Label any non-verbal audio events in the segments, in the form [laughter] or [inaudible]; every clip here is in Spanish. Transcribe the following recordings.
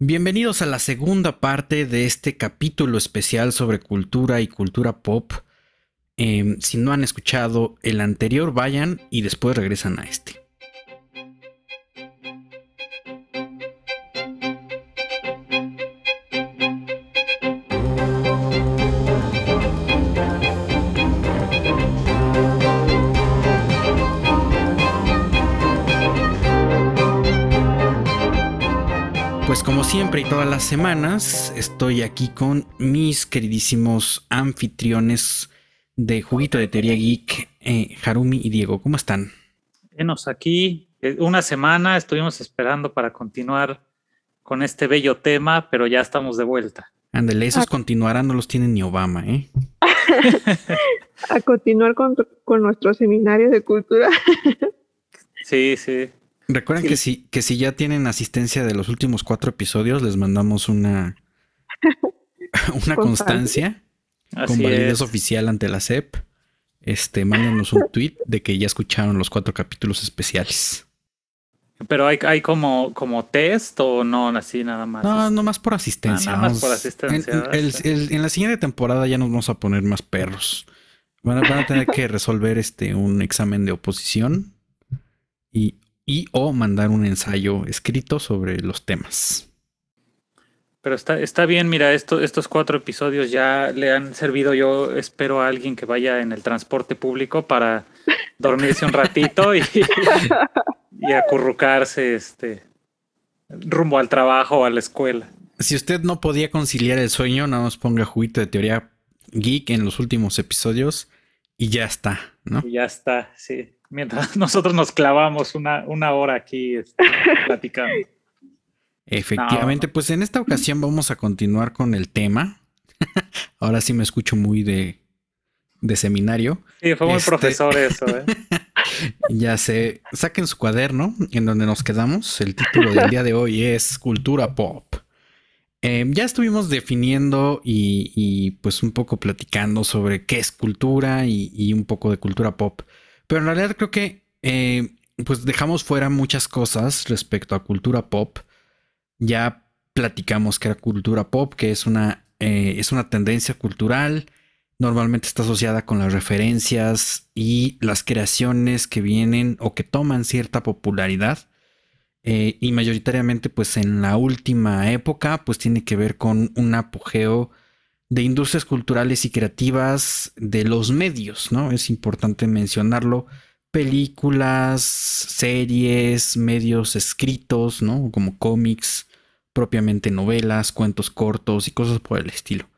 Bienvenidos a la segunda parte de este capítulo especial sobre cultura y cultura pop. Em, si no han escuchado el anterior, vayan y después regresan a este. Siempre y todas las semanas, estoy aquí con mis queridísimos anfitriones de Juguito de Teoría Geek, eh, Harumi y Diego. ¿Cómo están? Venos aquí. Eh, una semana estuvimos esperando para continuar con este bello tema, pero ya estamos de vuelta. Ándale, esos continuarán, no los tiene ni Obama, ¿eh? [laughs] a continuar con, con nuestro seminario de cultura. sí, sí. Recuerden que si, que si ya tienen asistencia de los últimos cuatro episodios, les mandamos una, [laughs] una constancia con validez oficial ante la CEP. Este, mándenos un [laughs] tweet de que ya escucharon los cuatro capítulos especiales. Pero hay, hay como, como test o no, así nada más. No, no más por asistencia. Ah, nada más por asistencia. En, la siguiente temporada ya nos vamos a poner más perros. Van a, van a tener que [laughs] resolver este un examen de oposición y y o mandar un ensayo escrito sobre los temas. Pero está, está bien, mira, estos cuatro episodios ya le han servido, yo espero a alguien que vaya en el transporte público para [laughs] dormirse un ratito y, [laughs] y acurrucarse este, rumbo al trabajo o a la escuela. Si usted no podía conciliar el sueño, nada más ponga juguito de teoría geek en los últimos episodios y ya está, ¿no? Y ya está, sí mientras [laughs] nosotros nos clavamos una, una hora aquí este, [laughs] platicando. Efectivamente, pues en esta ocasión vamos a continuar con el tema. [laughs] Ahora sí me escucho muy de, de seminario. Sí, fue muy este, profesor eso, ¿eh? ya sé, saquen su cuaderno en donde nos quedamos. El título del día de hoy es Cultura Pop. Em, ya estuvimos definiendo y, pues un poco platicando sobre qué es cultura y, y un poco de cultura pop. Pero en realidad creo que eh, pues dejamos fuera muchas cosas respecto a cultura pop. Ya platicamos que era cultura pop, que es una, eh, es una tendencia cultural. Normalmente está asociada con las referencias y las creaciones que vienen o que toman cierta popularidad. Eh, y mayoritariamente, pues en la última época, pues tiene que ver con un apogeo de industrias culturales y creativas de los medios, ¿no? Es importante mencionarlo. Películas, series, medios escritos, ¿no? Como cómics, propiamente novelas, cuentos cortos y cosas por el estilo.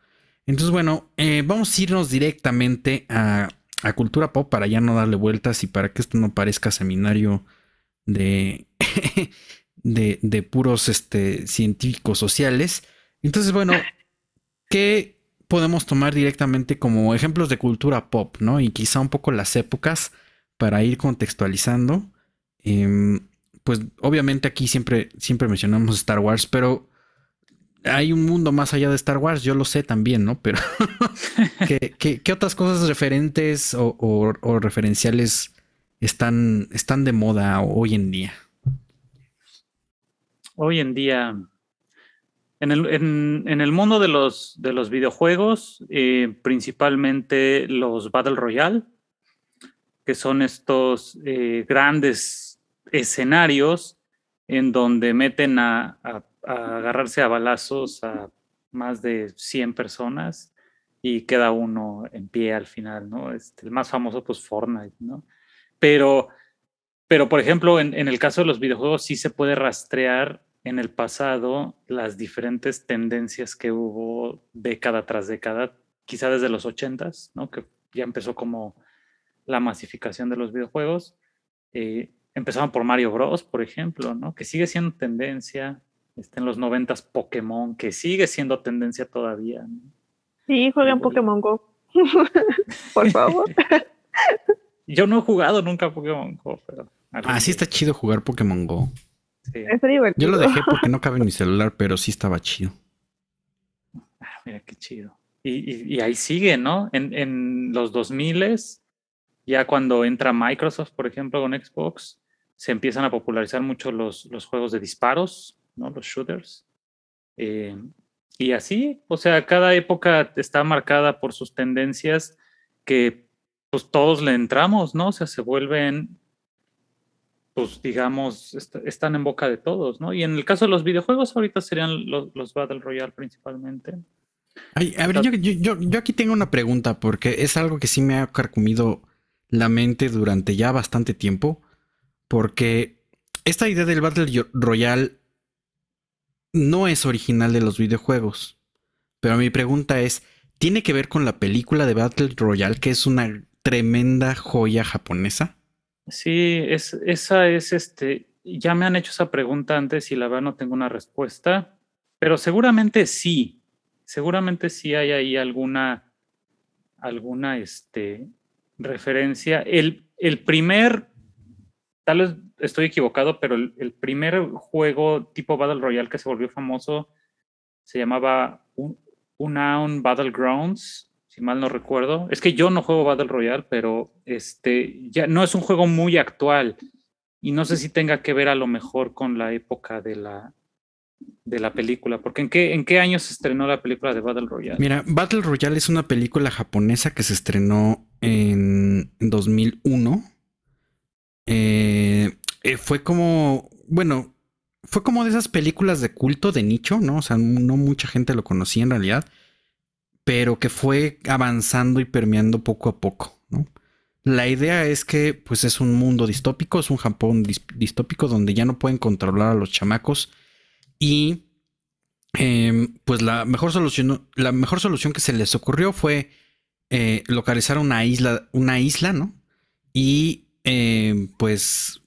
Entonces, bueno, eh, vamos a irnos directamente a, cultura pop para ya no darle vueltas y para que esto no parezca seminario de, [laughs] de, de, puros este, científicos sociales. Entonces, bueno, [laughs] ¿qué, podemos tomar directamente como ejemplos de cultura pop, ¿no? Y quizá un poco las épocas para ir contextualizando. Em, pues obviamente aquí siempre, siempre mencionamos Star Wars, pero hay un mundo más allá de Star Wars, yo lo sé también, ¿no? Pero [laughs] ¿qué, otras cosas referentes o, referenciales están, están de moda hoy en día? Hoy en día, en el, mundo de los, de los videojuegos, eh, principalmente los Battle Royale, que son estos eh, grandes escenarios en donde meten a, agarrarse a balazos a más de 100 personas y queda uno en pie al final, ¿no? Este, el más famoso, pues Fortnite, ¿no? Pero, pero por ejemplo, en, en el caso de los videojuegos sí se puede rastrear en el pasado las diferentes tendencias que hubo década tras década, quizá desde los ochentas, ¿no? que ya empezó como la masificación de los videojuegos. Eh, empezaron por Mario Bros, por ejemplo, ¿no? que sigue siendo tendencia. Está en los noventas Pokémon, que sigue siendo tendencia todavía. Sí, jueguen Pokémon Go. [laughs] por favor. Yo no he jugado nunca Pokémon Go, pero. Ah, sí está chido jugar Pokémon Go. Yo lo dejé porque no cabe en mi celular, pero sí estaba chido. Ah, mira qué chido. Y, ahí sigue, ¿no? En, en los 2000 ya cuando entra Microsoft, por ejemplo, con Xbox, se empiezan a popularizar mucho los, los juegos de disparos, ¿no? Los shooters. Eh, y así, o sea, cada época está marcada por sus tendencias que pues todos le entramos, ¿no? O sea, se vuelven, pues digamos, están en boca de todos, ¿no? Y en el caso de los videojuegos, ahorita serían los, Battle Royale principalmente. a ver, yo, yo, aquí tengo una pregunta porque es algo que sí me ha carcomido la mente durante ya bastante tiempo, porque esta idea del Battle Royale no es original de los videojuegos. Pero mi pregunta es, ¿tiene que ver con la película de Battle Royale, que es una tremenda joya japonesa? Sí, es, esa es este. Ya me han hecho esa pregunta antes y la verdad no tengo una respuesta, pero seguramente sí. Seguramente sí hay ahí alguna, alguna este, referencia. El, el primer, tal vez estoy equivocado, pero el, primer juego tipo Battle Royale que se volvió famoso se llamaba Unown Battlegrounds, mal no recuerdo. Es que yo no juego Battle Royale, pero este ya no es un juego muy actual y no sé si tenga que ver a lo mejor con la época de la de la película, porque ¿en qué, ¿en qué año se estrenó la película de Battle Royale? Mira, Battle Royale es una película japonesa que se estrenó en 2001. Eh, eh, fue como, bueno, fue como de esas películas de culto de nicho, ¿no? O sea, no mucha gente lo conocía en realidad, pero que fue avanzando y permeando poco a poco, ¿no? La idea es que, pues, es un mundo distópico, es un Japón distópico donde ya no pueden controlar a los chamacos y, em, pues, la mejor solución, la mejor solución que se les ocurrió fue eh, localizar una isla, una isla, ¿no? Y, em, pues,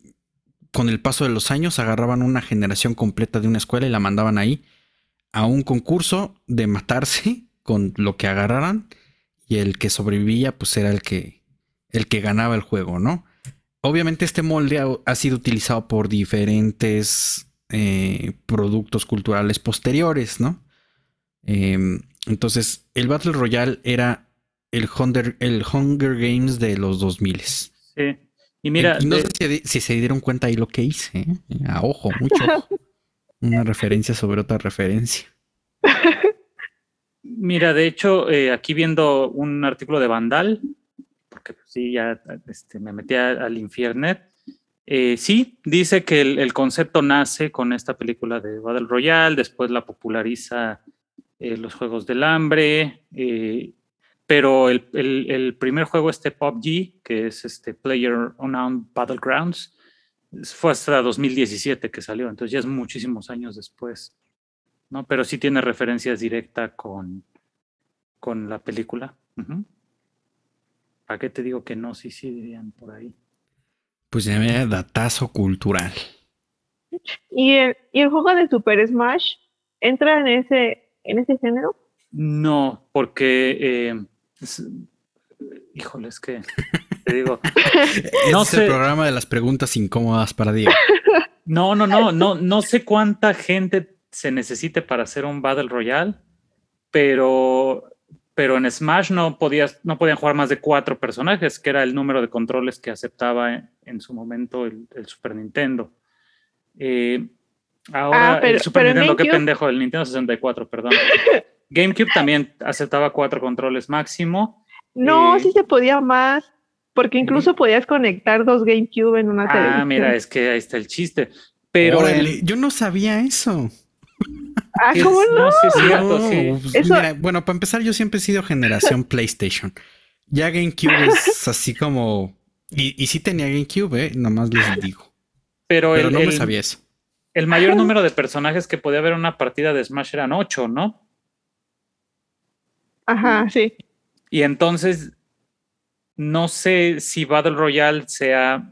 con el paso de los años agarraban una generación completa de una escuela y la mandaban ahí a un concurso de matarse con lo que agarraran y el que sobrevivía pues era el que el que ganaba el juego, ¿no? Obviamente este molde ha, sido utilizado por diferentes eh, productos culturales posteriores, ¿no? Em, entonces el Battle Royale era el Hunger, el Hunger Games de los 2000. Sí. Y mira, no sé si, se dieron cuenta ahí lo que hice. ¿eh? A ojo, mucho. [laughs] Una referencia sobre otra referencia. [laughs] Mira, de hecho, eh, aquí viendo un artículo de Vandal, porque sí, ya este, me metí al infiernet. Eh, sí, dice que el, concepto nace con esta película de Battle Royale, después la populariza los Juegos del Hambre, pero el, primer juego, este PUBG, que es este Player Unknown Battlegrounds, fue hasta 2017 que salió, entonces ya es muchísimos años después, ¿no? Pero sí tiene referencias directas con, con la película. ¿Para qué te digo que no? Sí, sí, dirían por ahí. Pues ya me datazo cultural. ¿Y el, ¿Y el juego de Super Smash entra en ese, en ese género? No, porque eh, híjole, es que te digo. [laughs] no es el programa de las preguntas incómodas para Diego. [laughs] No, no, no, no, no sé cuánta gente se necesite para hacer un Battle Royale, pero, pero en Smash no, podías, no podían jugar más de cuatro personajes, que era el número de controles que aceptaba en, su momento el, Super Nintendo. Eh, ahora, ah, el Super Nintendo, qué pendejo, el Nintendo 64, perdón. [laughs] GameCube también aceptaba cuatro controles máximo. No, eh, sí se podía más, porque incluso podías conectar dos GameCube en una televisión. Ah, mira, es que ahí está el chiste. Pero yo no sabía eso. Ah, ¿cómo no? sí, es cierto, sí. Pues, bueno, para empezar, yo siempre he sido generación [laughs] PlayStation. Ya GameCube es [laughs] así como. Y, y sí tenía GameCube, ¿eh? Nomás les digo. Pero, no me sabía eso. El mayor número de personajes que podía haber en una partida de Smash eran ocho, ¿no? Ajá, sí. Y entonces, no sé si Battle Royale sea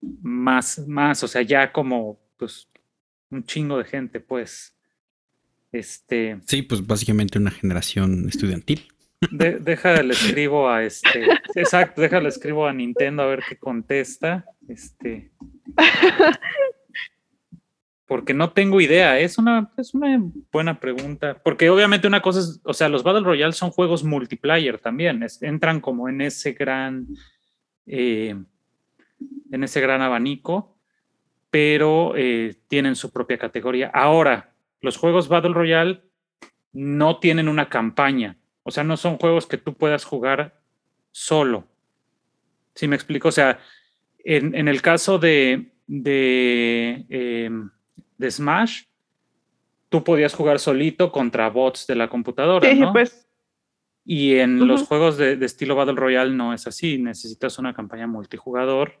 más, más, o sea, ya como, pues, un chingo de gente, pues. Este. Sí, pues básicamente una generación estudiantil. De, [laughs] déjale escribo a este. Exacto, déjale escribo a Nintendo a ver qué contesta. Este. Porque no tengo idea, es una, es una buena pregunta. Porque obviamente una cosa es, o sea, los Battle Royale son juegos multiplayer también, entran como en ese gran, eh, en ese gran abanico, pero eh, tienen su propia categoría. Ahora, los juegos Battle Royale no tienen una campaña. O sea, no son juegos que tú puedas jugar solo. ¿Sí me explico? O sea, en, el caso de, de, em, de, Smash, tú podías jugar solito contra bots de la computadora. Sí, pues. Y en los juegos de, de, estilo Battle Royale no es así. Necesitas una campaña multijugador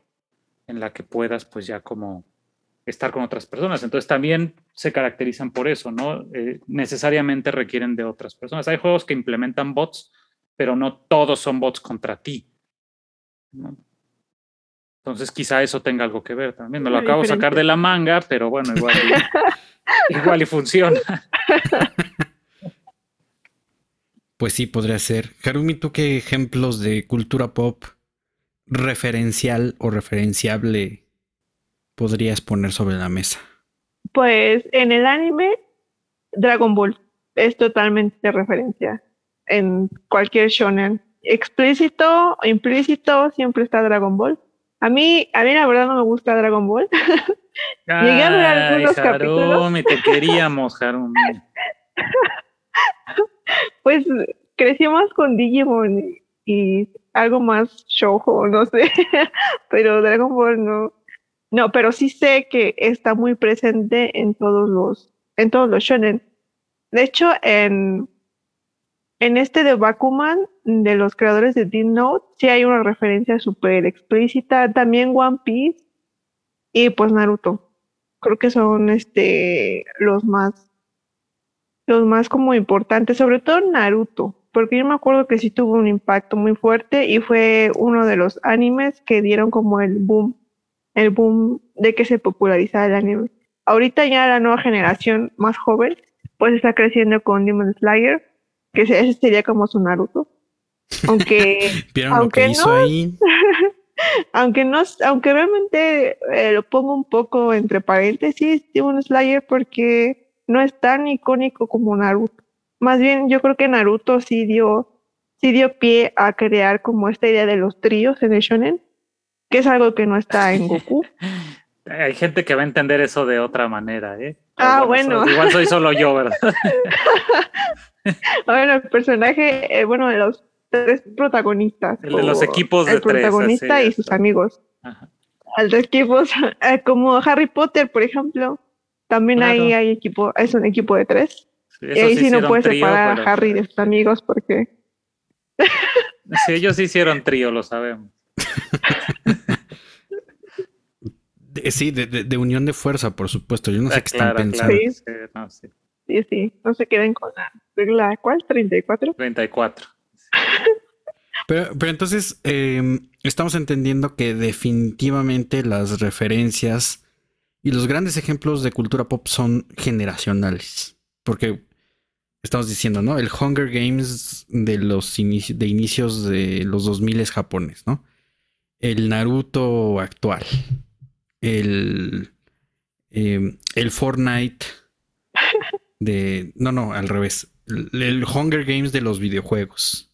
en la que puedas, pues ya como estar con otras personas. Entonces también se caracterizan por eso, ¿no? Eh, necesariamente requieren de otras personas. Hay juegos que implementan bots, pero no todos son bots contra ti. Entonces quizá eso tenga algo que ver también. Me lo acabo de sacar de la manga, pero bueno, igual y, [laughs] igual y funciona. Pues sí, podría ser. Harumi, ¿tú qué ejemplos de cultura pop referencial o referenciable podrías poner sobre la mesa? Pues en el anime, Dragon Ball es totalmente referencia en cualquier shonen. Explícito o implícito, siempre está Dragon Ball. A mí, a mí la verdad no me gusta Dragon Ball. [laughs] Llegué a ver algunos capítulos. te queríamos, Harumi. [laughs] pues crecimos con Digimon y algo más shoujo, no sé, [laughs] pero Dragon Ball no. No, pero sí sé que está muy presente en todos los, en todos los shonen. De hecho, en, en este de Bakuman, de los creadores de Deep Note, sí hay una referencia súper explícita. También One Piece y pues Naruto. Creo que son este los más los más como importantes, sobre todo Naruto, porque yo me acuerdo que sí tuvo un impacto muy fuerte y fue uno de los animes que dieron como el boom el boom de que se popularizara el anime. Ahorita ya la nueva generación más joven, pues está creciendo con Demon Slayer, que ese sería como su Naruto. Aunque, [laughs] aunque no, [laughs] aunque no, aunque realmente eh, lo pongo un poco entre paréntesis, Demon Slayer, porque no es tan icónico como Naruto. Más bien, yo creo que Naruto sí dio, sí dio pie a crear como esta idea de los tríos en el shonen que es algo que no está en Goku. [laughs] Hay gente que va a entender eso de otra manera, ¿eh? Ah, bueno. igual soy solo yo, ¿verdad? [laughs] [laughs] bueno, el personaje, eh, bueno, de los tres protagonistas. El de los equipos de El protagonista y sus amigos. Ajá. Al equipos, eh, como Harry Potter, por ejemplo, también ahí hay equipo, es un equipo de tres. y ahí sí, no puedes separar a Harry de sus amigos porque... sí, ellos hicieron trío, lo sabemos. Sí, de, unión de fuerza, por supuesto. Yo no sé ah, qué están pensando. Sí. sí, no, se queden con la regla. ¿Cuál? ¿34? 34. Pero, pero entonces em, estamos entendiendo que definitivamente las referencias y los grandes ejemplos de cultura pop son generacionales. Porque estamos diciendo, ¿no? El Hunger Games de los de inicios de los 2000 es japonés, ¿no? El Naruto actual, el, em, el Fortnite [laughs] de... No, no, al revés. El, Hunger Games de los videojuegos.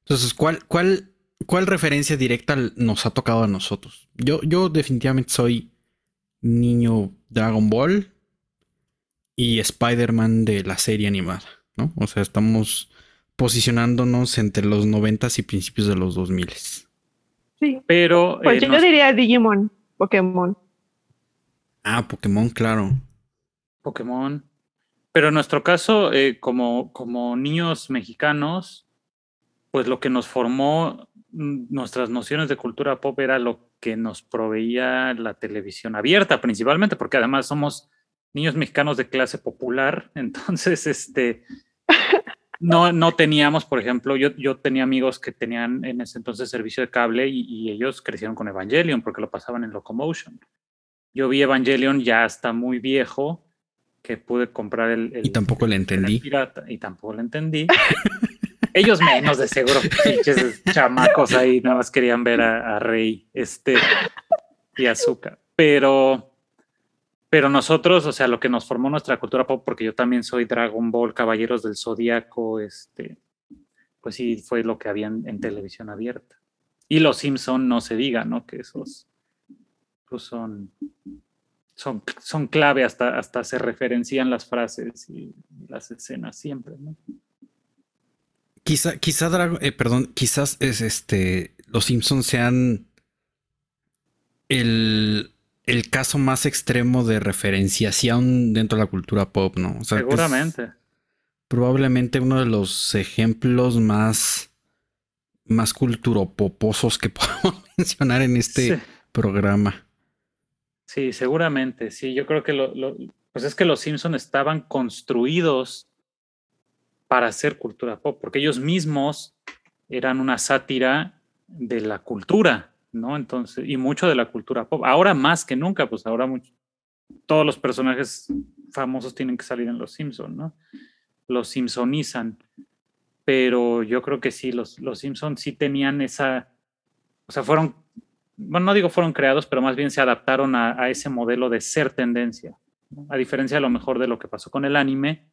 Entonces, ¿cuál, cuál, cuál referencia directa nos ha tocado a nosotros? Yo, yo definitivamente soy niño Dragon Ball y Spider-Man de la serie animada, ¿no? O sea, estamos posicionándonos entre los noventas y principios de los 2000. Sí. Pero. Pues eh, yo diría Digimon, Pokémon. Ah, Pokémon, claro. Pokémon. Pero en nuestro caso, eh, como, como niños mexicanos, pues lo que nos formó mm, nuestras nociones de cultura pop era lo que nos proveía la televisión abierta principalmente, porque además somos niños mexicanos de clase popular, [laughs] entonces este no, no teníamos, por ejemplo, yo, yo tenía amigos que tenían en ese entonces servicio de cable y, ellos crecieron con Evangelion porque lo pasaban en Locomotion. Yo vi Evangelion ya hasta muy viejo que pude comprar el... y tampoco le entendí. y tampoco le entendí. ellos menos de seguro, pinches chamacos ahí, nada más querían ver a, a Rey este, y Azúcar. Pero pero nosotros, o sea, lo que nos formó nuestra cultura pop, porque yo también soy Dragon Ball, Caballeros del Zodíaco, este, pues sí, fue lo que había en, televisión abierta. Y los Simpson no se diga, ¿no? Que esos pues son, son, son clave, hasta, hasta se referencian las frases y las escenas siempre, ¿no? Quizá, quizá eh, perdón, quizás es este, los Simpsons sean el, el caso más extremo de referenciación dentro de la cultura pop, ¿no? Seguramente. Probablemente uno de los ejemplos más, más culturopoposos que [laughs] podemos mencionar en este programa. Sí, seguramente, sí. Yo creo que lo, pues es que los Simpsons estaban construidos para hacer cultura pop, porque ellos mismos eran una sátira de la cultura, ¿no? Entonces, y mucho de la cultura pop. Ahora más que nunca, pues ahora todos los personajes famosos tienen que salir en Los Simpsons, ¿no? Los Simpsonizan. Pero yo creo que sí, los, los Simpsons sí tenían esa, o sea, fueron, bueno, no digo fueron creados, pero más bien se adaptaron a, ese modelo de ser tendencia, a diferencia a lo mejor de lo que pasó con el anime,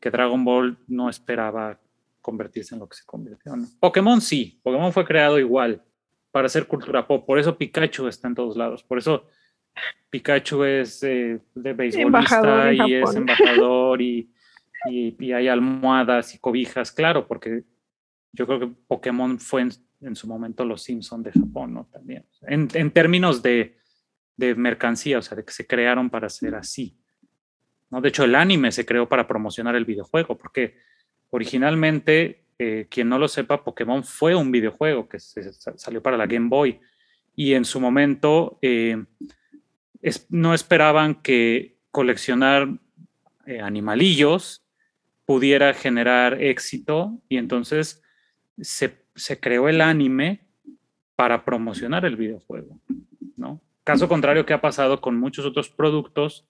que Dragon Ball no esperaba convertirse en lo que se convirtió. Pokémon sí, Pokémon fue creado igual para hacer cultura pop, por eso Pikachu está en todos lados, por eso Pikachu es eh, de beisbolista y es embajador y, y, hay almohadas y cobijas, claro, porque yo creo que Pokémon fue en, su momento los Simpsons de Japón, ¿no? También, en, en términos de, de mercancía, o sea, de que se crearon para ser así. ¿no? De hecho, el anime se creó para promocionar el videojuego, porque originalmente, eh, quien no lo sepa, Pokémon fue un videojuego que salió para la Game Boy. Y en su momento eh, no esperaban que coleccionar eh, animalillos pudiera generar éxito. Y entonces se, se, creó el anime para promocionar el videojuego, ¿no? Caso contrario que ha pasado con muchos otros productos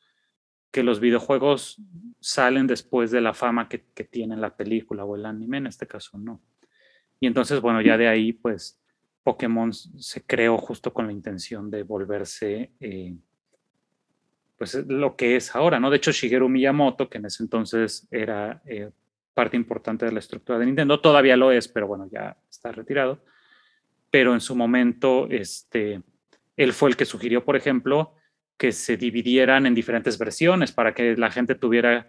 que los videojuegos salen después de la fama que, que tiene la película o el anime, en este caso no. Y entonces, bueno, ya de ahí, pues, Pokémon se creó justo con la intención de volverse, eh, pues, lo que es ahora, ¿no? De hecho, Shigeru Miyamoto, que en ese entonces era eh, parte importante de la estructura de Nintendo, todavía lo es, pero bueno, ya está retirado. Pero en su momento, este, él fue el que sugirió, por ejemplo, que se dividieran en diferentes versiones para que la gente tuviera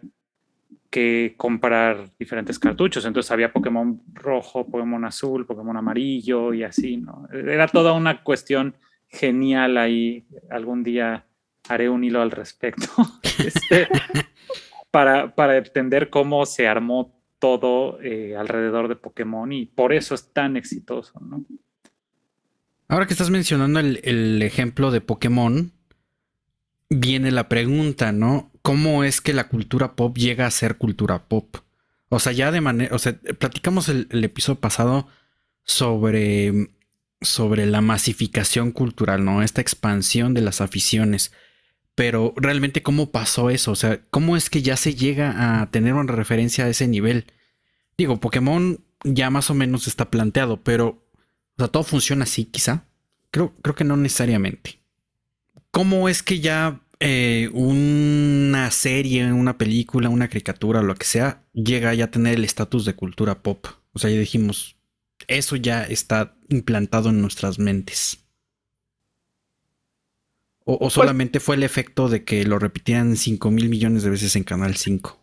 que comprar diferentes cartuchos. Entonces había Pokémon rojo, Pokémon azul, Pokémon amarillo y así, ¿no? Era toda una cuestión genial ahí. Algún día haré un hilo al respecto [laughs] este, para, para, entender cómo se armó todo eh, alrededor de Pokémon y por eso es tan exitoso, ¿no? Ahora que estás mencionando el, el ejemplo de Pokémon, viene la pregunta, ¿no? ¿Cómo es que la cultura pop llega a ser cultura pop? O sea, ya de manera, o sea, platicamos el, episodio pasado sobre, sobre la masificación cultural, ¿no? Esta expansión de las aficiones. Pero realmente, ¿cómo pasó eso? O sea, ¿cómo es que ya se llega a tener una referencia a ese nivel? Digo, Pokémon ya más o menos está planteado, pero, o sea, todo funciona así, quizá. Creo, creo que no necesariamente. ¿Cómo es que ya eh, una serie, una película, una caricatura, lo que sea, llega ya a tener el estatus de cultura pop? O sea, ya dijimos, eso ya está implantado en nuestras mentes. ¿O, pues solamente fue el efecto de que lo repitían 5 mil millones de veces en Canal 5?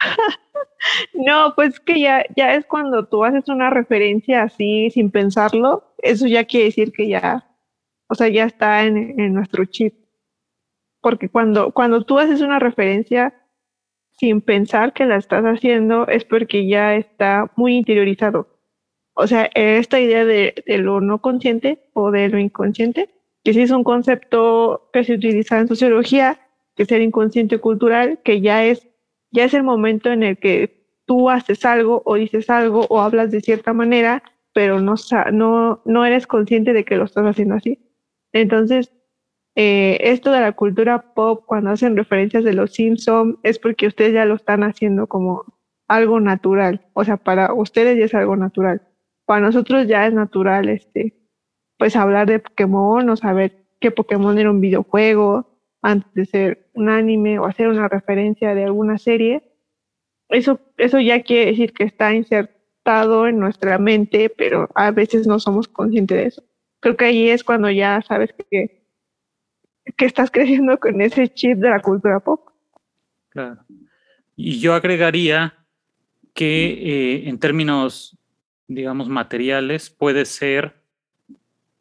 [laughs] no, pues que ya, ya es cuando tú haces una referencia así sin pensarlo, eso ya quiere decir que ya o sea, ya está en, nuestro chip. Porque cuando, cuando tú haces una referencia sin pensar que la estás haciendo, es porque ya está muy interiorizado. O sea, esta idea de, lo no consciente o de lo inconsciente, que sí es un concepto que se utiliza en sociología, que es el inconsciente cultural, que ya es, ya es el momento en el que tú haces algo o dices algo o hablas de cierta manera, pero no, no, no eres consciente de que lo estás haciendo así. Entonces, eh, esto de la cultura pop, cuando hacen referencias de los Simpsons, es porque ustedes ya lo están haciendo como algo natural. O sea, para ustedes ya es algo natural. Para nosotros ya es natural, este, pues hablar de Pokémon o saber que Pokémon era un videojuego antes de ser un anime o hacer una referencia de alguna serie. Eso, eso ya quiere decir que está insertado en nuestra mente, pero a veces no somos conscientes de eso creo que ahí es cuando ya sabes que, que estás creciendo con ese chip de la cultura pop. Claro. Y yo agregaría que eh, en términos, digamos, materiales, puede ser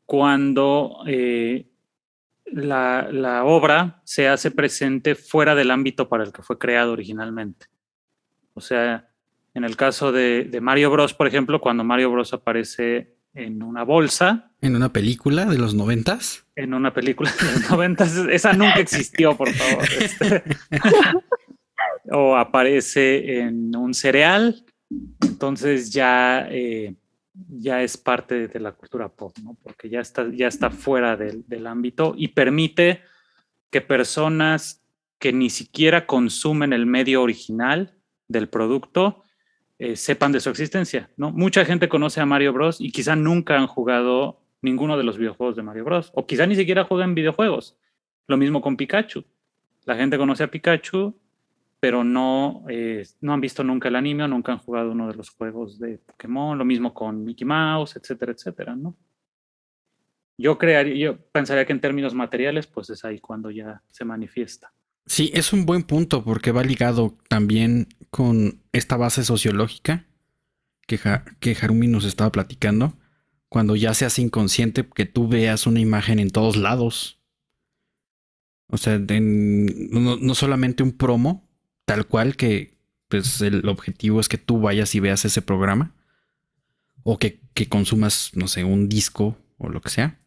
cuando eh, la, la, obra se hace presente fuera del ámbito para el que fue creado originalmente. O sea, en el caso de, de Mario Bros, por ejemplo, cuando Mario Bros aparece en una bolsa. ¿En una película de los noventas? En una película de los noventas. [laughs] Esa nunca existió, por favor. Este. [laughs] o aparece en un cereal. Entonces ya, eh, ya es parte de la cultura pop, ¿no? Porque ya está, ya está fuera del, del ámbito y permite que personas que ni siquiera consumen el medio original del producto eh, sepan de su existencia, ¿no? Mucha gente conoce a Mario Bros. y quizá nunca han jugado ninguno de los videojuegos de Mario Bros. O quizá ni siquiera juegan videojuegos. Lo mismo con Pikachu. La gente conoce a Pikachu, pero no, eh, no han visto nunca el anime o nunca han jugado uno de los juegos de Pokémon. Lo mismo con Mickey Mouse, etcétera, etcétera, ¿no? Yo crearía, yo pensaría que en términos materiales, pues es ahí cuando ya se manifiesta. Sí, es un buen punto porque va ligado también con esta base sociológica que, que Harumi nos estaba platicando. Cuando ya se hace inconsciente que tú veas una imagen en todos lados. O sea, no, solamente un promo, tal cual que pues el objetivo es que tú vayas y veas ese programa. O que, que consumas, no sé, un disco o lo que sea.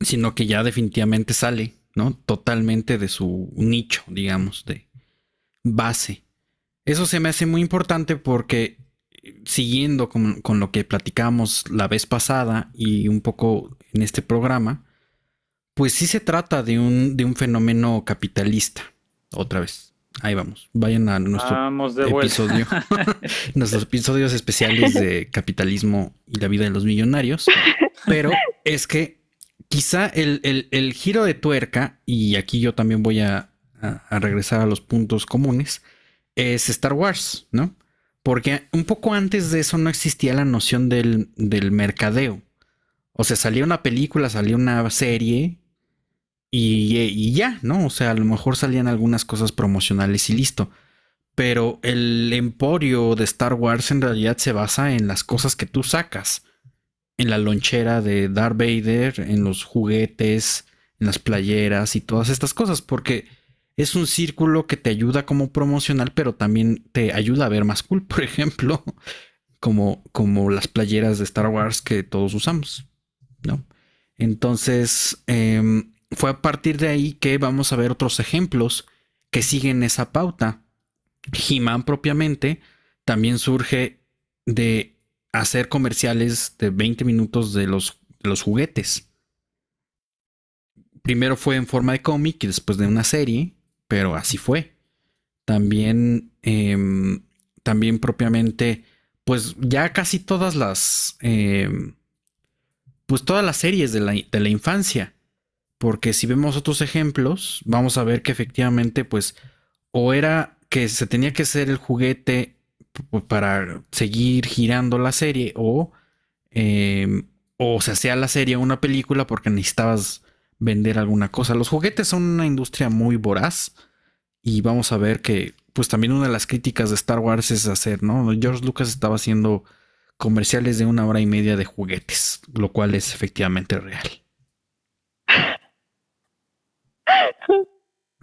Sino que ya definitivamente sale ¿no? Totalmente de su nicho, digamos, de base. Eso se me hace muy importante porque siguiendo con, lo que platicamos la vez pasada y un poco en este programa, pues sí se trata de un, de un fenómeno capitalista. Otra vez. Ahí vamos. Vayan a nuestro episodio. [laughs] [laughs] nuestros episodios especiales de capitalismo y la vida de los millonarios. Pero es que quizá el, giro de tuerca, y aquí yo también voy a, regresar a los puntos comunes, es Star Wars, ¿no? Porque un poco antes de eso no existía la noción del, mercadeo. O sea, salía una película, salía una serie y, y, ya, ¿no? O sea, a lo mejor salían algunas cosas promocionales y listo. Pero el emporio de Star Wars en realidad se basa en las cosas que tú sacas en la lonchera de Darth Vader, en los juguetes, en las playeras y todas estas cosas, porque es un círculo que te ayuda como promocional, pero también te ayuda a ver más cool, por ejemplo, [laughs] como, como las playeras de Star Wars que todos usamos, ¿no? Entonces, em, fue a partir de ahí que vamos a ver otros ejemplos que siguen esa pauta. He-Man propiamente también surge de hacer comerciales de 20 minutos de los, los juguetes. Primero fue en forma de cómic y después de una serie, pero así fue. También, em, también propiamente, pues ya casi todas las, em, pues todas las series de la, de la infancia. Porque si vemos otros ejemplos, vamos a ver que efectivamente, pues, o era que se tenía que hacer el juguete para seguir girando la serie o, em, o se hacía la serie una película porque necesitabas vender alguna cosa. Los juguetes son una industria muy voraz y vamos a ver que pues también una de las críticas de Star Wars es hacer, ¿no? George Lucas estaba haciendo comerciales de una hora y media de juguetes, lo cual es efectivamente real.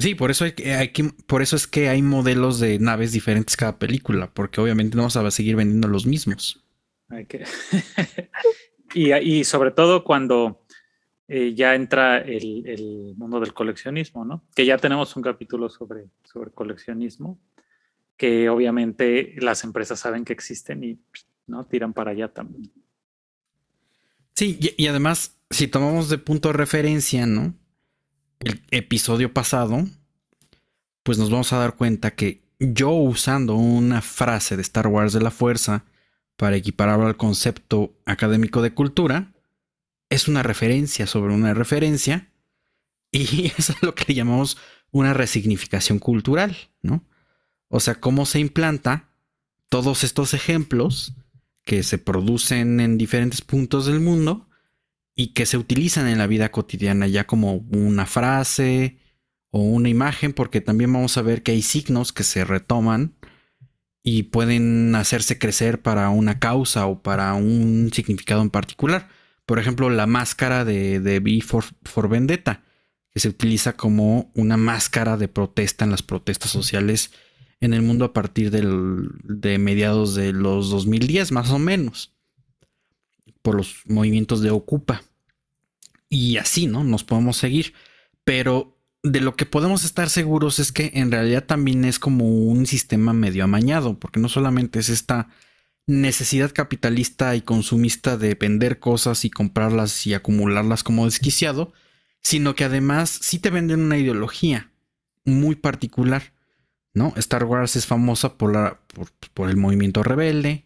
Sí, por eso, hay, hay que, por eso es que hay modelos de naves diferentes cada película, porque obviamente no vamos a seguir vendiendo los mismos. [laughs] y, sobre todo cuando eh, ya entra el, mundo del coleccionismo, ¿no? Que ya tenemos un capítulo sobre, sobre coleccionismo, que obviamente las empresas saben que existen y no tiran para allá también. Sí, y además, si tomamos de punto de referencia, ¿no? El episodio pasado, pues nos vamos a dar cuenta que yo usando una frase de Star Wars de la Fuerza para equipararlo al concepto académico de cultura, es una referencia sobre una referencia y [laughs] es lo que llamamos una resignificación cultural, ¿no? O sea, cómo se implanta todos estos ejemplos que se producen en diferentes puntos del mundo y que se utilizan en la vida cotidiana ya como una frase o una imagen, porque también vamos a ver que hay signos que se retoman y pueden hacerse crecer para una causa o para un significado en particular. Por ejemplo, la máscara de, de V for, Vendetta, que se utiliza como una máscara de protesta en las protestas sociales en el mundo a partir de mediados de los 2010, más o menos por los movimientos de Ocupa. Y así, ¿no? Nos podemos seguir. Pero de lo que podemos estar seguros es que en realidad también es como un sistema medio amañado, porque no solamente es esta necesidad capitalista y consumista de vender cosas y comprarlas y acumularlas como desquiciado, sino que además sí te venden una ideología muy particular, ¿no? Star Wars es famosa por, la, por, por el movimiento rebelde,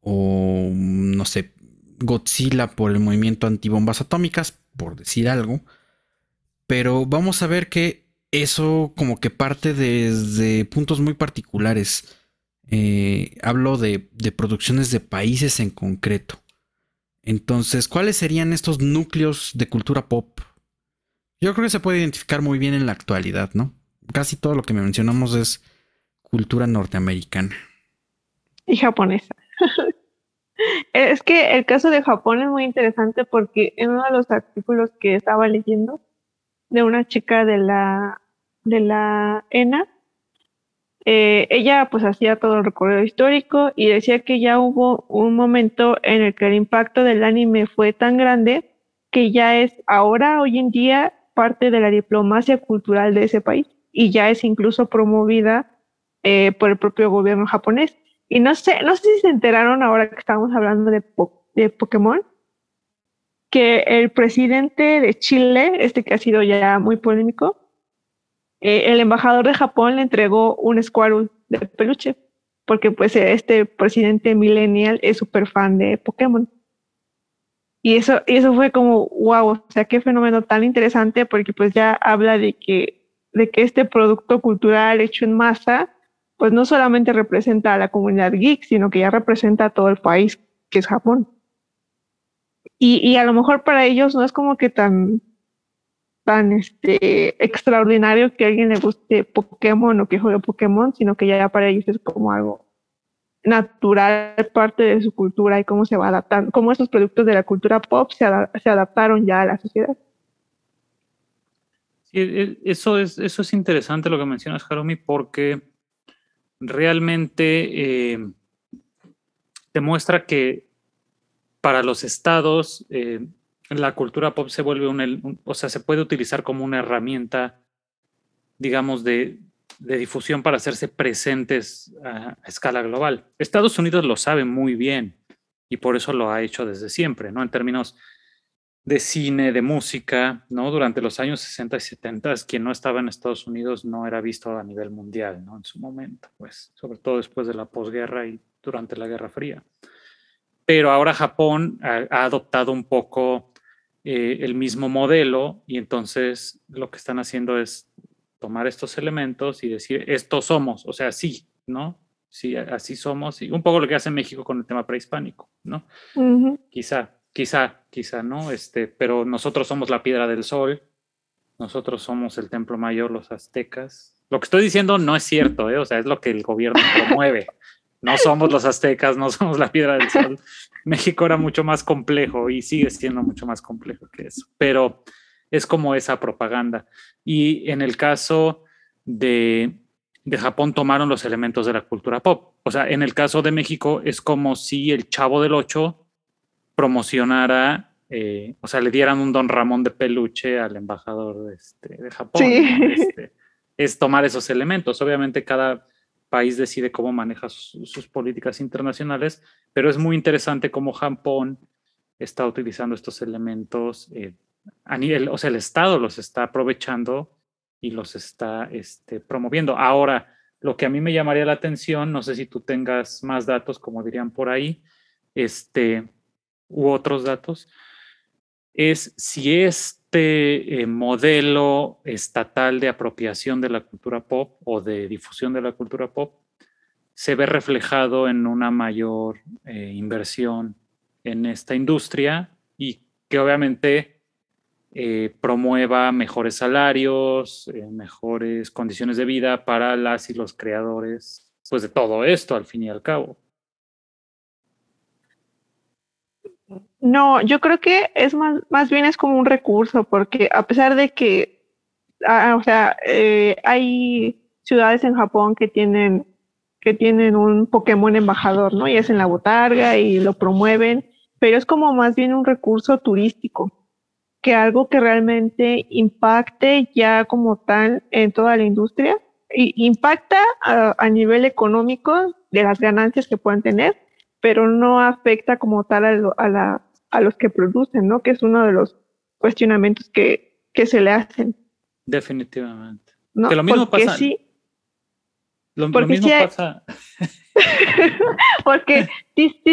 o no sé, Godzilla por el movimiento antibombas atómicas, por decir algo. Pero vamos a ver que eso como que parte desde puntos muy particulares. Eh, hablo de, de producciones de países en concreto. Entonces, ¿cuáles serían estos núcleos de cultura pop? Yo creo que se puede identificar muy bien en la actualidad, ¿no? Casi todo lo que mencionamos es cultura norteamericana. Y japonesa. [laughs] Es que el caso de Japón es muy interesante porque en uno de los artículos que estaba leyendo de una chica de la, de la ENA, eh, ella pues hacía todo el recorrido histórico y decía que ya hubo un momento en el que el impacto del anime fue tan grande que ya es ahora, hoy en día, parte de la diplomacia cultural de ese país y ya es incluso promovida eh, por el propio gobierno japonés. Y no sé, no sé si se enteraron ahora que estamos hablando de, de Pokémon, que el presidente de Chile, este que ha sido ya muy polémico, eh, el embajador de Japón le entregó un Squirtle de peluche, porque pues este presidente millennial es súper fan de Pokémon. Y eso, y eso fue como, wow, o sea, qué fenómeno tan interesante, porque pues ya habla de que, de que este producto cultural hecho en masa pues no solamente representa a la comunidad geek, sino que ya representa a todo el país, que es Japón. Y, a lo mejor para ellos no es como que tan, tan este, extraordinario que a alguien le guste Pokémon o que juegue Pokémon, sino que ya para ellos es como algo natural, parte de su cultura y cómo se va adaptando, cómo esos productos de la cultura pop se, adaptaron ya a la sociedad. Sí, e, eso es, eso es interesante lo que mencionas, Harumi, porque realmente eh, demuestra que para los estados eh, la cultura pop se vuelve un, o sea, se puede utilizar como una herramienta, digamos, de, difusión para hacerse presentes a, escala global. Estados Unidos lo sabe muy bien y por eso lo ha hecho desde siempre, ¿no? En términos de cine, de música, ¿no? Durante los años 60 y 70, quien no estaba en Estados Unidos no era visto a nivel mundial, ¿no? En su momento, pues, sobre todo después de la posguerra y durante la Guerra Fría. Pero ahora Japón ha, adoptado un poco eh, el mismo modelo y entonces lo que están haciendo es tomar estos elementos y decir, estos somos, o sea, sí, ¿no? Sí, así somos, y un poco lo que hace México con el tema prehispánico, ¿no? Quizá Quizá, quizá, ¿no? Este, pero nosotros somos la piedra del sol, nosotros somos el templo mayor, los aztecas. Lo que estoy diciendo no es cierto, ¿eh? o sea, es lo que el gobierno promueve. No somos los aztecas, no somos la piedra del sol. México era mucho más complejo y sigue siendo mucho más complejo que eso, pero es como esa propaganda. Y en el caso de, de Japón tomaron los elementos de la cultura pop. O sea, en el caso de México es como si el chavo del ocho promocionara, eh, o sea, le dieran un Don Ramón de peluche al embajador de, este, de Japón. Este, es tomar esos elementos. Obviamente cada país decide cómo maneja sus, políticas internacionales, pero es muy interesante cómo Japón está utilizando estos elementos eh, a nivel, o sea, el Estado los está aprovechando y los está este, promoviendo. Ahora, lo que a mí me llamaría la atención, no sé si tú tengas más datos, como dirían por ahí, este, u otros datos, es si este eh, modelo estatal de apropiación de la cultura pop o de difusión de la cultura pop se ve reflejado en una mayor eh, inversión en esta industria y que obviamente eh, promueva mejores salarios, mejores condiciones de vida para las y los creadores, pues de todo esto al fin y al cabo. No, yo creo que es más, más bien es como un recurso, porque a pesar de que, ah, o sea, eh, hay ciudades en Japón que tienen, que tienen un Pokémon embajador, ¿no? Y es en la botarga y lo promueven, pero es como más bien un recurso turístico que algo que realmente impacte ya como tal en toda la industria. Y impacta a, nivel económico de las ganancias que puedan tener, pero no afecta como tal a, a, la, a los que producen, ¿no? Que es uno de los cuestionamientos que, que se le hacen. Definitivamente. ¿no? Que lo mismo porque pasa. Sí, Lo, lo porque mismo sí hay- pasa. [laughs] porque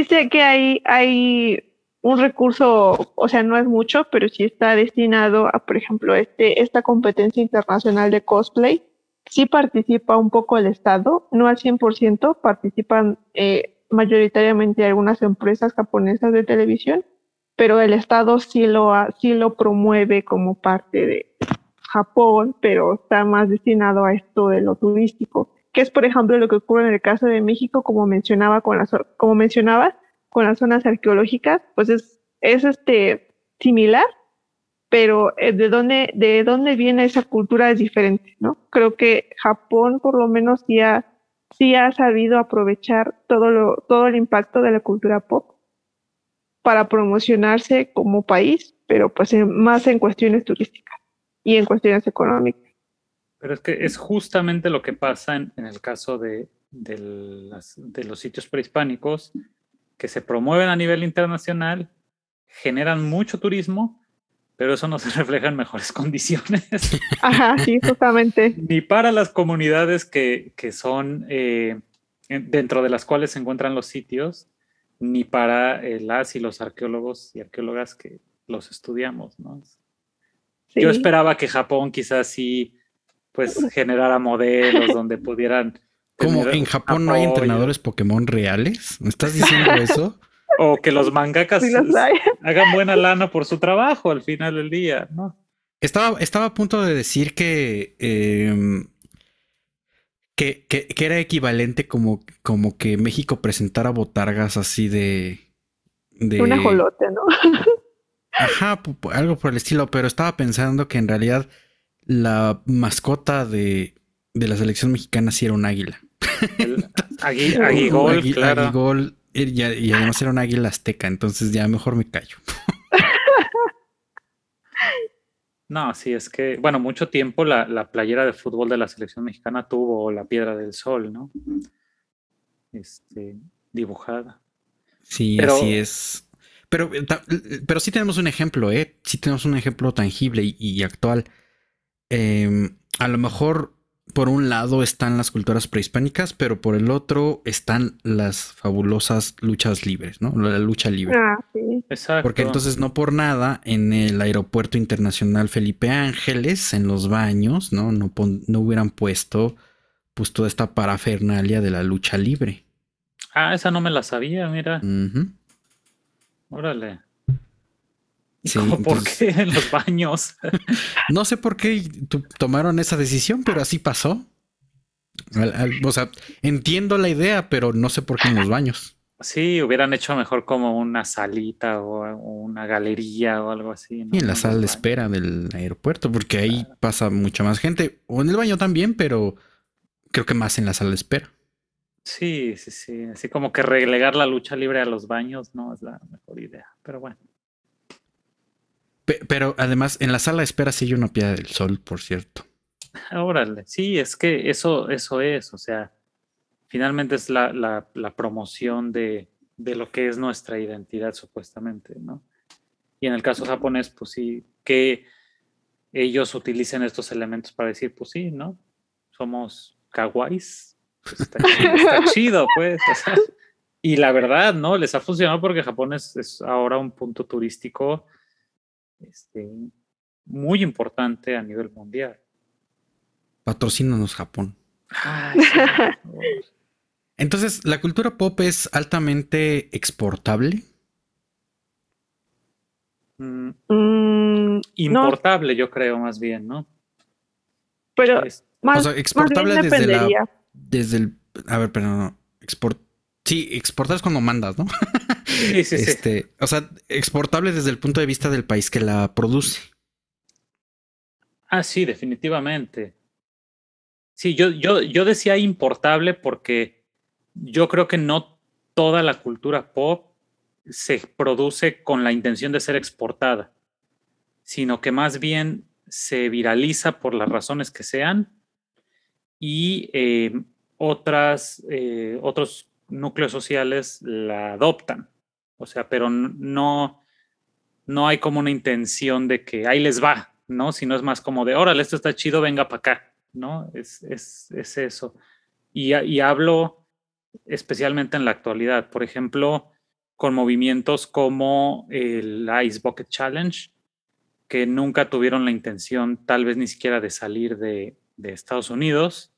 sé que hay, hay un recurso, o sea, no es mucho, pero sí está destinado a, por ejemplo, este, esta competencia internacional de cosplay. Sí participa un poco el Estado, no al 100%, participan eh, mayoritariamente algunas empresas japonesas de televisión, pero el Estado sí lo, sí lo promueve como parte de Japón, pero está más destinado a esto de lo turístico, que es, por ejemplo, lo que ocurre en el caso de México, como mencionaba, con las, como mencionaba, con las zonas arqueológicas, pues es, es este, similar, pero eh, de dónde, de dónde viene esa cultura es diferente, ¿no? Creo que Japón por lo menos sí ha, sí ha sabido aprovechar todo, lo, todo el impacto de la cultura pop para promocionarse como país, pero pues en- más en cuestiones turísticas y en cuestiones económicas. Pero es que es justamente lo que pasa en, en el caso de, de las- de los sitios prehispánicos que se promueven a nivel internacional, generan mucho turismo, pero eso no se [laughs] refleja en mejores condiciones, [laughs] Ajá, sí, justamente. ni para las comunidades que, que son eh, en- dentro de las cuales se encuentran los sitios, ni para eh, las y los arqueólogos y arqueólogas que los estudiamos, ¿no? Sí. Yo esperaba que Japón quizás sí, pues, generara modelos donde pudieran. [laughs] ¿Cómo? ¿En Japón no hay entrenadores Pokémon reales? ¿Me estás diciendo [laughs] eso? O que los mangakas Sí los hay. [laughs] hagan buena lana por su trabajo al final del día, ¿no? Estaba, estaba a punto de decir que, em, que, que, que era equivalente como, como que México presentara botargas así de... de Un ajolote, ¿no? [laughs] Ajá, algo por el estilo, pero estaba pensando que en realidad la mascota de, de la selección mexicana sí era un águila. [laughs] Agui- aguigol, Agui- claro. aguigol, y, y además era un águila azteca, entonces ya mejor me callo. [laughs] No, sí, es que, bueno, mucho tiempo la, la playera de fútbol de la selección mexicana tuvo la piedra del sol, ¿no? Este, dibujada. Sí, Pero- así es. Pero, eh, ta- pero sí tenemos un ejemplo, ¿eh? Sí tenemos un ejemplo tangible y, y actual. Em, a lo mejor por un lado están las culturas prehispánicas, pero por el otro están las fabulosas luchas libres, ¿no? La lucha libre. Ah, sí. Exacto. Porque entonces no por nada en el aeropuerto internacional Felipe Ángeles, en los baños, ¿no? No, pon- no hubieran puesto pues toda esta parafernalia de la lucha libre. Ah, esa no me la sabía, mira. Ujú. Órale. [laughs] ¿Y Sí, cómo por qué en los baños? [laughs] No sé por qué tomaron esa decisión, pero así pasó. Al- al- o sea, entiendo la idea, pero no sé por qué en los baños. Sí, hubieran hecho mejor como una salita o, una galería o algo así. ¿no? Y en la sala de espera del aeropuerto, porque ahí pasa mucha más gente. O en el baño también, pero creo que más en la sala de espera. Sí, sí, sí. Así como que relegar la lucha libre a los baños no es la mejor idea. Pero bueno. Pe- pero además, en la sala de espera sí hay una piedra del sol, por cierto. Órale. Sí, es que eso, eso es. O sea, finalmente es la, la, la promoción de, de lo que es nuestra identidad, supuestamente, ¿no? Y en el caso japonés, pues sí, que ellos utilicen estos elementos para decir, pues sí, ¿no? Somos kawais. Pues está, chido, está [laughs] chido, pues. o sea, y la verdad, ¿no? Les ha funcionado porque Japón es, es ahora un punto turístico este, muy importante a nivel mundial. Patrocínanos Japón. Ay. [laughs] Entonces, ¿la cultura pop es altamente exportable? Mm, Mm, no, importable, yo creo, más bien, ¿no? pero Es- más, o sea, más exportable bien desde la. Desde el. A ver, pero no. Export. Sí, exportar es cuando mandas, ¿no? sí, sí, sí. Este, o sea, exportable desde el punto de vista del país que la produce. Ah, sí, definitivamente. Sí, yo, yo, yo decía importable porque yo creo que no toda la cultura pop se produce con la intención de ser exportada, sino que más bien se viraliza por las razones que sean y eh, otras, eh, otros núcleos sociales la adoptan. O sea, pero no, no hay como una intención de que ahí les va, ¿no? Sino es más como de, órale, esto está chido, venga para acá, ¿no? Es, es, es eso. Y, y hablo especialmente en la actualidad, por ejemplo, con movimientos como el Ice Bucket Challenge, que nunca tuvieron la intención tal vez ni siquiera de salir de, de Estados Unidos,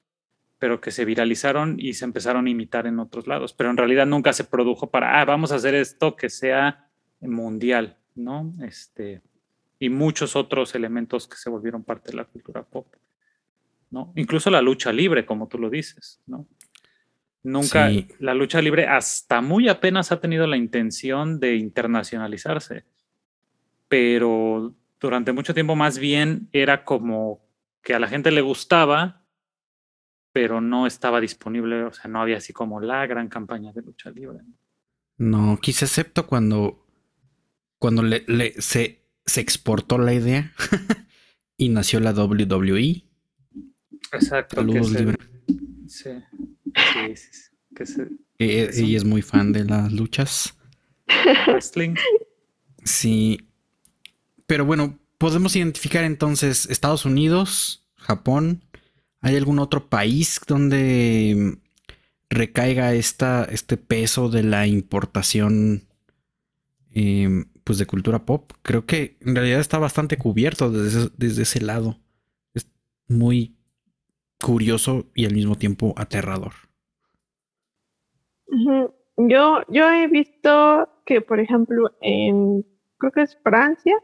pero que se viralizaron y se empezaron a imitar en otros lados. Pero en realidad nunca se produjo para, ah, vamos a hacer esto que sea mundial, ¿no? Este, y muchos otros elementos que se volvieron parte de la cultura pop, ¿no? Incluso la lucha libre, como tú lo dices, ¿no? Nunca, Sí. la lucha libre hasta muy apenas ha tenido la intención de internacionalizarse, pero durante mucho tiempo más bien era como que a la gente le gustaba, pero no estaba disponible, o sea, no había así como la gran campaña de lucha libre. No, quise excepto cuando. Cuando le, le- se, se exportó la idea [laughs] y nació la WWE. Exacto. que Saludos, se- Libre. sí, sí, sí, sí, que se- Eh, ella es muy fan de las luchas. [laughs] wrestling. Sí. Pero bueno, podemos identificar entonces Estados Unidos, Japón. ¿Hay algún otro país donde recaiga esta, este peso de la importación eh, pues de cultura pop? Creo que en realidad está bastante cubierto desde, desde ese lado. Es muy curioso y al mismo tiempo aterrador. Yo, yo he visto que, por ejemplo, en, creo que es Francia,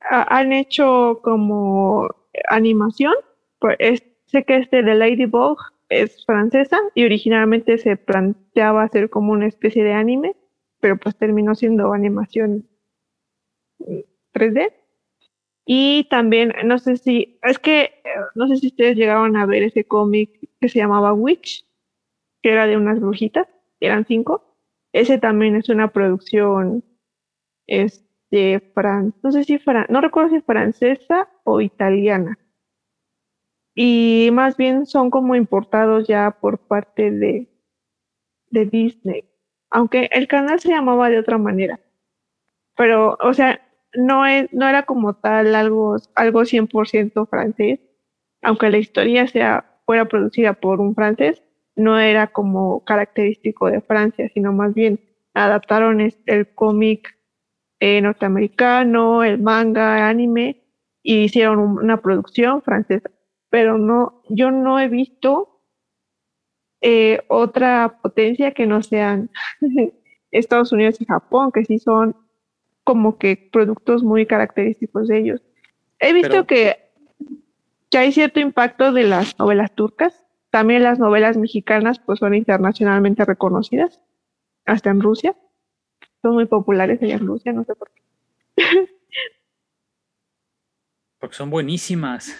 ha- han hecho como animación. Pues es- sé que este de Ladybug es francesa y originalmente se planteaba hacer como una especie de anime, pero pues terminó siendo animación eh, 3D. Y también, no sé si, es que, eh, no sé si ustedes llegaron a ver ese cómic que se llamaba Witch que era de unas brujitas, eran cinco. Ese también es una producción este, fran no sé si fran no recuerdo si francesa o italiana. Y más bien son como importados ya por parte de, de Disney. Aunque el canal se llamaba de otra manera. Pero, o sea, no, es, no era como tal algo, algo 100% francés. Aunque la historia sea, fuera producida por un francés, no era como característico de Francia, sino más bien adaptaron el cómic eh, norteamericano, el manga, anime, y hicieron un- una producción francesa. Pero no, yo no he visto eh, otra potencia que no sean [laughs] Estados Unidos y Japón, que sí son como que productos muy característicos de ellos. He visto Pero- que, que hay cierto impacto de las novelas turcas. También las novelas mexicanas pues son internacionalmente reconocidas, hasta en Rusia. Son muy populares allá en Rusia, no sé por qué. [laughs] Porque son buenísimas.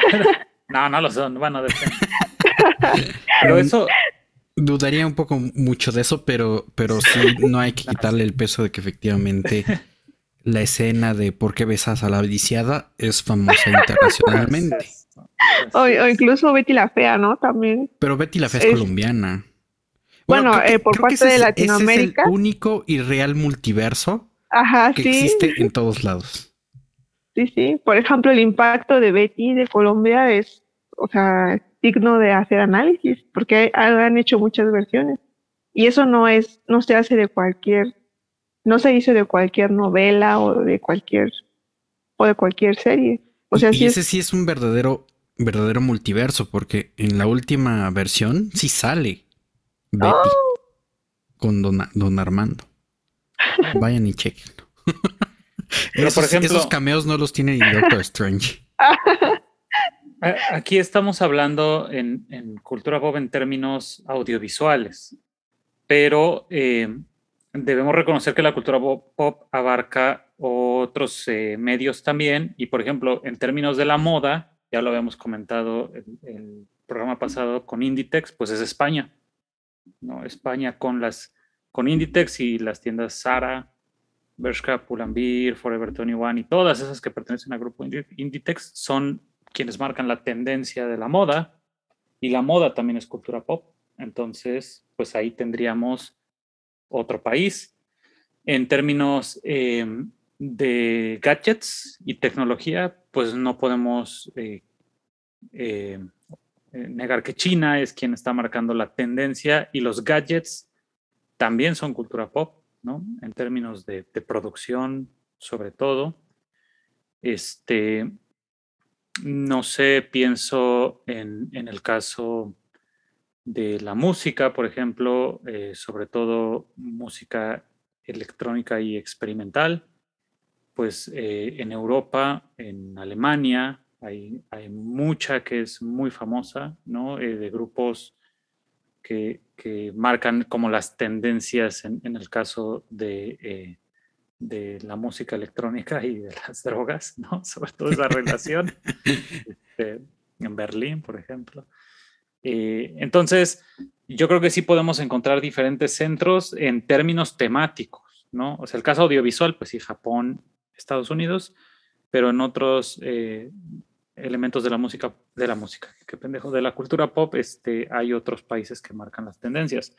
[laughs] no, no lo son. Bueno, depende. [laughs] Pero eso, Dudaría un poco mucho de eso, pero, pero sí no hay que quitarle el peso de que efectivamente [laughs] la escena de por qué besas a la viciada es famosa internacionalmente. O, o incluso Betty la Fea, ¿no? También. Pero Betty la Fea es Es- colombiana. Bueno, que- eh, por parte de ese Latinoamérica. Ese es el único y real multiverso Ajá, que sí. existe en todos lados. Sí, sí. Por ejemplo, el impacto de Betty de Colombia es, o sea, digno de hacer análisis, porque han hecho muchas versiones. Y eso no es, no se hace de cualquier, no se hizo de cualquier novela o de cualquier, o de cualquier serie. O sea, y sí y es- ese sí es un verdadero, verdadero multiverso, porque en la última versión sí sale Betty Oh. con don, don Armando. [laughs] Vayan y [laughs] chequen. esos, por ejemplo, esos cameos no los tiene ni Doctor Strange. [laughs] Aquí estamos hablando en, cultura pop en términos audiovisuales, pero eh, debemos reconocer que la cultura pop abarca otros eh, medios también, y por ejemplo, en términos de la moda, ya lo habíamos comentado el, el programa pasado con Inditex, pues es España, ¿no? España con las con Inditex y las tiendas Zara, Bershka, Pull&Bear, Forever 21 y todas esas que pertenecen al grupo Inditex son quienes marcan la tendencia de la moda y la moda también es cultura pop. Entonces, pues ahí tendríamos otro país. En términos eh, de gadgets y tecnología, pues no podemos eh, eh, negar que China es quien está marcando la tendencia y los gadgets también son cultura pop, En términos de, producción, sobre todo. Este, no sé, pienso en, el caso de la música, por ejemplo, eh, sobre todo música electrónica y experimental, pues eh, en Europa, en Alemania, hay, mucha que es muy famosa, ¿no? Eh, de grupos que, marcan como las tendencias en el caso de de la música electrónica y de las [laughs] drogas, ¿no? Sobre todo esa relación [laughs] este, en Berlín, por ejemplo. Eh, entonces, yo creo que sí podemos encontrar diferentes centros en términos temáticos, ¿no? O sea, el caso audiovisual, pues sí, Japón, Estados Unidos, pero en otros eh, elementos de la música, de la música, qué pendejo, de la cultura pop, este, hay otros países que marcan las tendencias.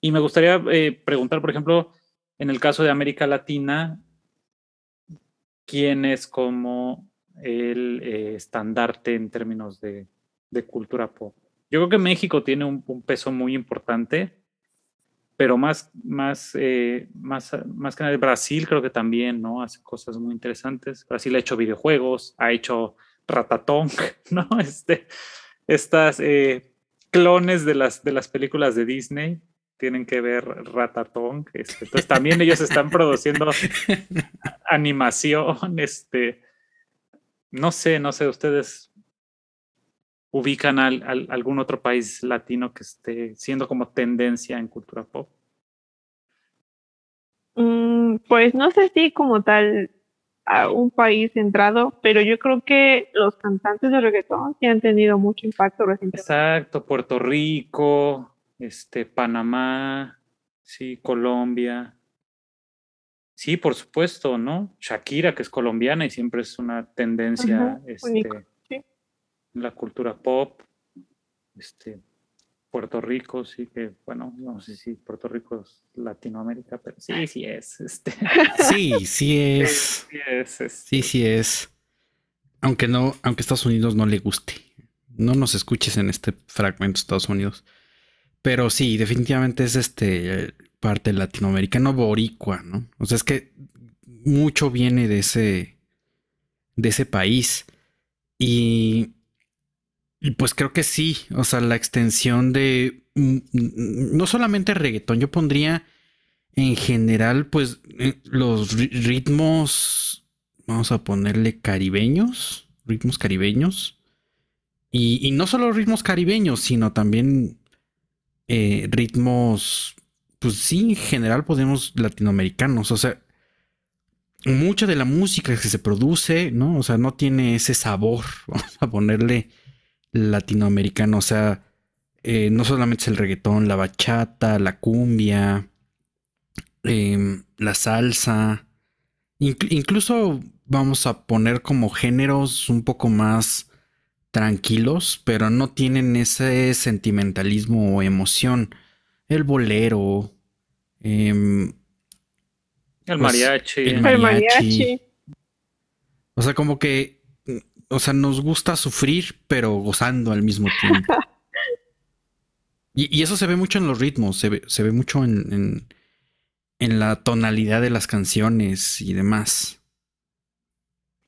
Y me gustaría eh, preguntar, por ejemplo, en el caso de América Latina, ¿quién es como el eh, estandarte en términos de, cultura pop? Yo creo que México tiene un, peso muy importante, pero más, más, eh, más, más que nada Brasil creo que también, ¿no? Hace cosas muy interesantes. Brasil ha hecho videojuegos, ha hecho Ratatón, [laughs] ¿no? Este, estas eh, clones de las, de las películas de Disney tienen que ver Ratatón. Este, entonces también ellos están produciendo [laughs] animación. Este, no sé, no sé, ustedes ubican al, algún otro país latino que esté siendo como tendencia en cultura pop. Mm, pues no sé si como tal a un país centrado, pero yo creo que los cantantes de reggaetón sí han tenido mucho impacto recientemente. Exacto, Puerto Rico, este, Panamá, sí, Colombia. Sí, por supuesto, ¿no? Shakira, que es colombiana y siempre es una tendencia este, en la cultura pop. Este, Puerto Rico, sí que, bueno, no sé si Puerto Rico es Latinoamérica, pero sí, sí es. Este. Sí, [laughs] sí es. Sí, es. Este. Sí, sí es. Aunque no, aunque Estados Unidos no le guste. No nos escuches en este fragmento Estados Unidos. Pero sí, definitivamente es este parte latinoamericano boricua, ¿no? O sea, es que mucho viene de ese de ese país y y pues creo que sí, o sea, la extensión de mm, mm, no solamente reggaetón, yo pondría en general pues eh, los ritmos vamos a ponerle caribeños, ritmos caribeños. Y, no solo ritmos caribeños, sino también eh, ritmos, pues sí, en general podemos latinoamericanos, o sea, mucha de la música que se produce, ¿no? O sea, no tiene ese sabor, [laughs] vamos a ponerle latinoamericano, o sea, eh, no solamente es el reggaetón, la bachata, la cumbia, em, la salsa, incluso vamos a poner como géneros un poco más tranquilos, pero no tienen ese sentimentalismo o emoción. El bolero, em, el, pues, mariachi. el mariachi. O sea, como que, o sea, nos gusta sufrir, pero gozando al mismo tiempo. [laughs] y, eso se ve mucho en los ritmos, se ve, se ve mucho en, en la tonalidad de las canciones y demás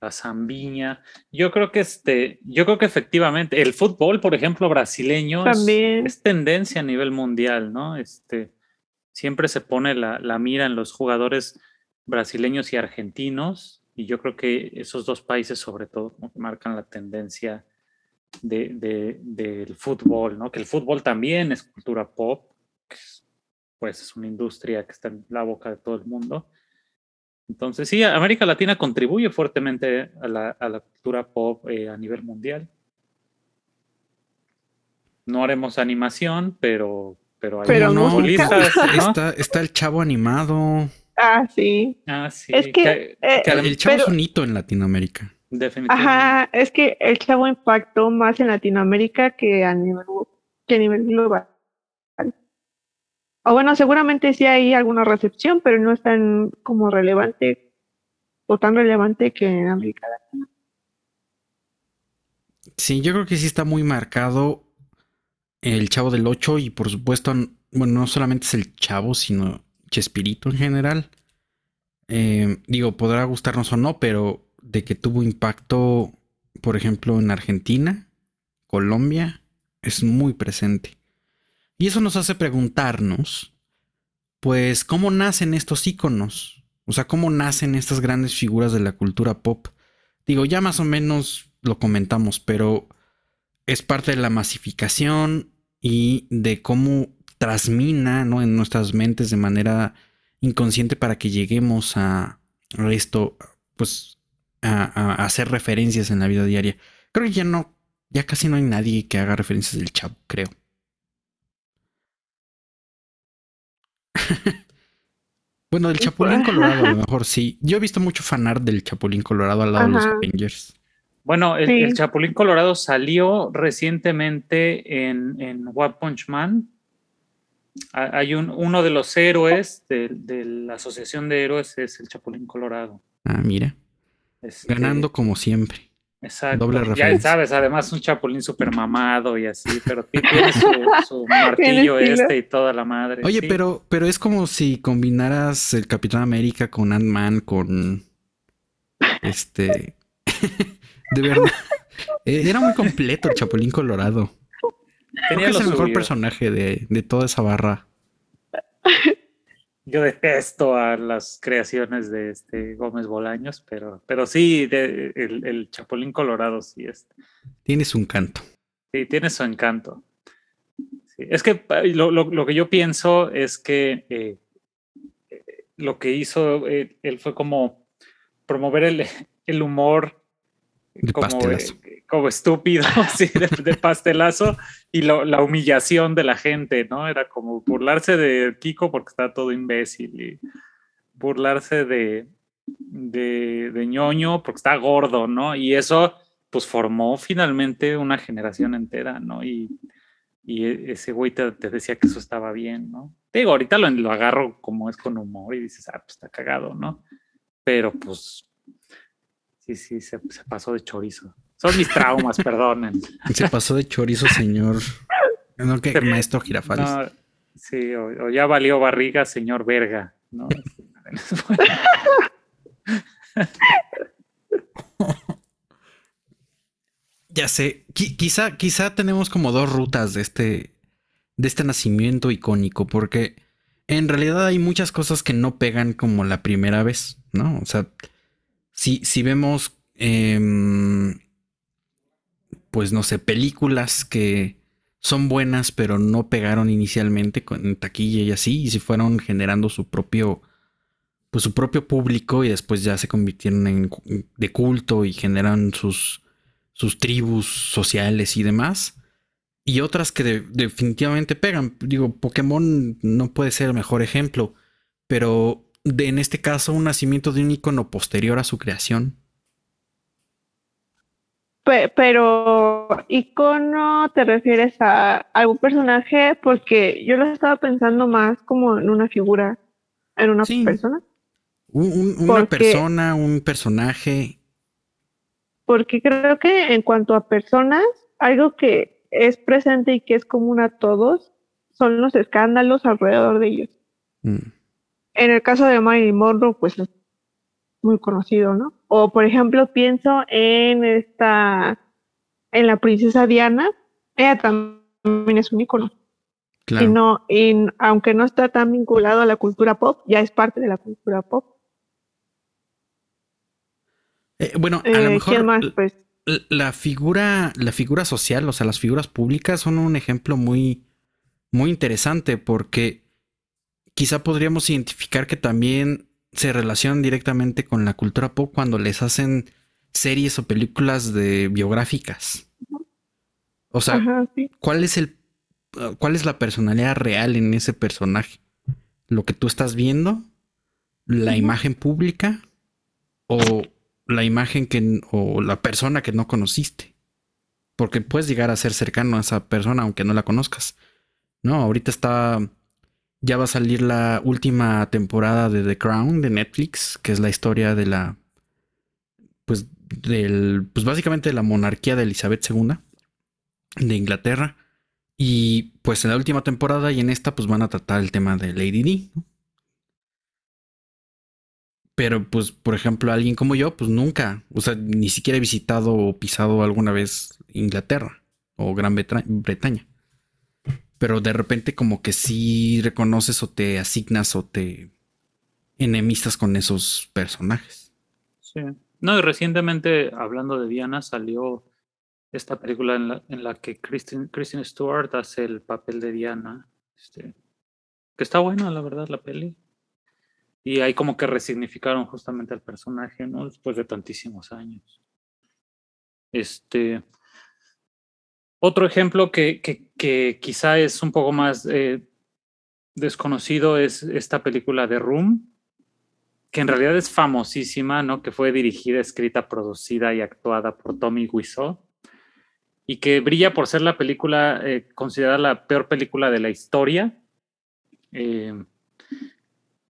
la zambiña. Yo creo que este, yo creo que efectivamente el fútbol, por ejemplo, brasileño es, tendencia a nivel mundial, ¿no? Este, siempre se pone la, mira en los jugadores brasileños y argentinos, y yo creo que esos dos países sobre todo marcan la tendencia de, del fútbol, ¿no? Que el fútbol también es cultura pop, pues es una industria que está en la boca de todo el mundo. Entonces, sí, América Latina contribuye fuertemente a la, cultura pop eh, a nivel mundial. No haremos animación, pero, pero hay Pero unos ¿no? Está, está el chavo animado. Ah, sí. Ah, sí. Es que, eh, El chavo es un hito en Latinoamérica. definitivamente. Ajá, es que el chavo impactó más en Latinoamérica que a nivel, que a nivel global. O bueno, seguramente sí hay alguna recepción, pero no es tan como relevante o tan relevante que en América Latina. Sí, yo creo que sí está muy marcado el Chavo del 8 y por supuesto, bueno, no solamente es el Chavo, sino Chespirito en general. Eh, digo, podrá gustarnos o no, pero de que tuvo impacto, por ejemplo, en Argentina, Colombia, es muy presente. Y eso nos hace preguntarnos, pues, ¿cómo nacen estos íconos? O sea, ¿cómo nacen estas grandes figuras de la cultura pop? Digo, ya más o menos lo comentamos, pero es parte de la masificación y de cómo trasmina ¿no? en nuestras mentes de manera inconsciente para que lleguemos a, a esto, pues a, hacer referencias en la vida diaria. Creo que ya no, ya casi no hay nadie que haga referencias del chavo, creo. [laughs] bueno, del Chapulín Colorado a lo [laughs] mejor sí. Yo he visto mucho fanart del Chapulín Colorado al lado de los. Avengers. Bueno, el, Sí. el Chapulín Colorado salió recientemente en, en One Punch Man. Ha- Hay un, uno de los héroes de, de la Asociación de Héroes es el Chapulín Colorado. Ah, mira, Este, ganando como siempre. Exacto. doble Ya referencia. sabes, además un Chapulín super mamado y así, pero ti- [laughs] tiene su, su martillo este y toda la madre. Oye, sí. pero, pero es como si combinaras el Capitán América con Ant-Man, con este. [laughs] de verdad. Eh, Era muy completo el Chapulín Colorado. Tenía es el mejor suyo. personaje de, de toda esa barra. [laughs] Yo detesto a las creaciones de este Gómez Bolaños, pero, pero sí, de- el, el Chapulín Colorado sí es. Tienes un canto. Sí, tiene su encanto. Sí, Es que pa- lo, lo- lo que yo pienso es que eh, eh, lo que hizo eh, él fue como promover el, el humor De como, como estúpido, [laughs] sí, de, de pastelazo y lo- la humillación de la gente, ¿no? Era como burlarse de Kiko porque está todo imbécil y burlarse de, de, de ñoño porque está gordo, ¿no? Y eso pues formó finalmente una generación entera, ¿no? Y, y e- ese güey te, te decía que eso estaba bien, ¿no? Te digo, ahorita lo, lo agarro como es con humor y dices, ah, pues está cagado, ¿no? Pero pues sí, sí, se, se pasó de chorizo. Son mis traumas, [laughs] perdonen. Se pasó de chorizo, señor. No, que maestro Girafales. No, sí, o, o ya valió barriga, señor verga, ¿no? [laughs] Ya sé, qui- quizá, quizá tenemos como dos rutas de este, de este nacimiento icónico, porque en realidad hay muchas cosas que no pegan como la primera vez, ¿no? O sea, si, si vemos, em, pues no sé, películas que son buenas, pero no pegaron inicialmente con taquilla y así, y se fueron generando su propio, pues su propio público y después ya se convirtieron en de culto y generan sus sus tribus sociales y demás. Y otras que de- definitivamente pegan. Digo, Pokémon no puede ser el mejor ejemplo, pero de, en este caso un nacimiento de un icono posterior a su creación. Pe- pero icono te refieres a algún personaje porque yo lo estaba pensando más como en una figura, en una Sí. persona, Un- un- una Porque- persona, un personaje. porque creo que en cuanto a personas, algo que es presente y que es común a todos son los escándalos alrededor de ellos. mm, En el caso de Marilyn Monroe, pues es muy conocido, ¿no? O por ejemplo, pienso en esta, en la princesa Diana, ella también es un ícono. Y claro. no, y aunque no está tan vinculado a la cultura pop, ya es parte de la cultura pop. Eh, bueno, a lo Eh, mejor ¿Quién más? Pues la figura, la figura social, o sea, las figuras públicas son un ejemplo muy, muy interesante porque quizá podríamos identificar que también se relacionan directamente con la cultura pop cuando les hacen series o películas de biográficas. O sea, ajá, sí. ¿cuál es el cuál es la personalidad real en ese personaje? ¿Lo que tú estás viendo? ¿La imagen pública? ¿O la imagen que o la persona que no conociste? Porque puedes llegar a ser cercano a esa persona aunque no la conozcas. No, ahorita está ya va a salir la última temporada de The Crown de Netflix, que es la historia de la pues del pues básicamente de la monarquía de Elizabeth II de Inglaterra. Y pues en la última temporada y en esta pues van a tratar el tema de Lady Di. ¿no? Pero pues por ejemplo alguien como yo pues nunca, o sea, ni siquiera he visitado o pisado alguna vez Inglaterra o Gran Bretaña. Pero de repente como que sí reconoces o te asignas o te enemistas con esos personajes. Sí. No, y recientemente, hablando de Diana, salió esta película en la, en la que Kristen, Kristen Stewart hace el papel de Diana. Este, que está buena, la verdad, la peli. Y ahí como que resignificaron justamente al personaje, ¿no? Después de tantísimos años. Este. Otro ejemplo que, que, que quizá es un poco más eh, desconocido es esta película de Room, que en realidad es famosísima, ¿no? Que fue dirigida, escrita, producida y actuada por Tommy Wiseau y que brilla por ser la película eh, considerada la peor película de la historia, eh,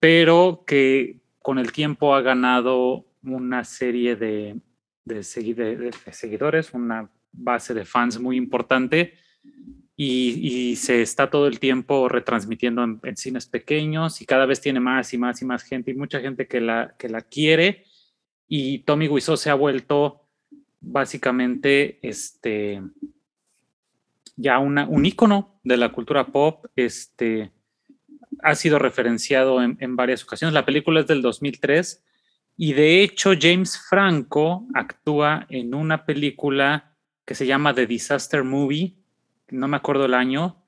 pero que con el tiempo ha ganado una serie de, de, segui- de- de seguidores, una base de fans muy importante y, se está todo el tiempo retransmitiendo en, en cines pequeños y cada vez tiene más y más y más gente y mucha gente que la, que la quiere. Y Tommy Wiseau se ha vuelto básicamente este ya una, un ícono de la cultura pop este ha sido referenciado en, en varias ocasiones. La película es del 2003 y de hecho James Franco actúa en una película que se llama The Disaster Movie no me acuerdo el año,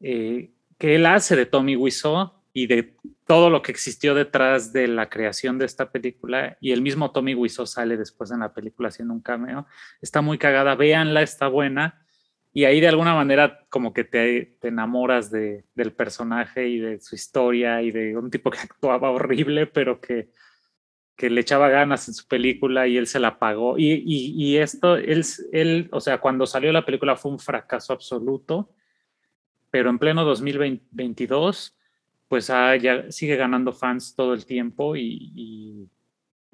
eh, que él hace de Tommy Wiseau y de todo lo que existió detrás de la creación de esta película. Y el mismo Tommy Wiseau sale después en la película haciendo un cameo. Está muy cagada, véanla, está buena. Y ahí de alguna manera como que te, te enamoras de, del personaje y de su historia y de un tipo que [laughs] actuaba horrible, pero que, que le echaba ganas en su película y él se la pagó. Y, y, y esto, él, él, o sea, cuando salió la película fue un fracaso absoluto, pero en pleno 2022, pues ah, ya sigue ganando fans todo el tiempo y, y,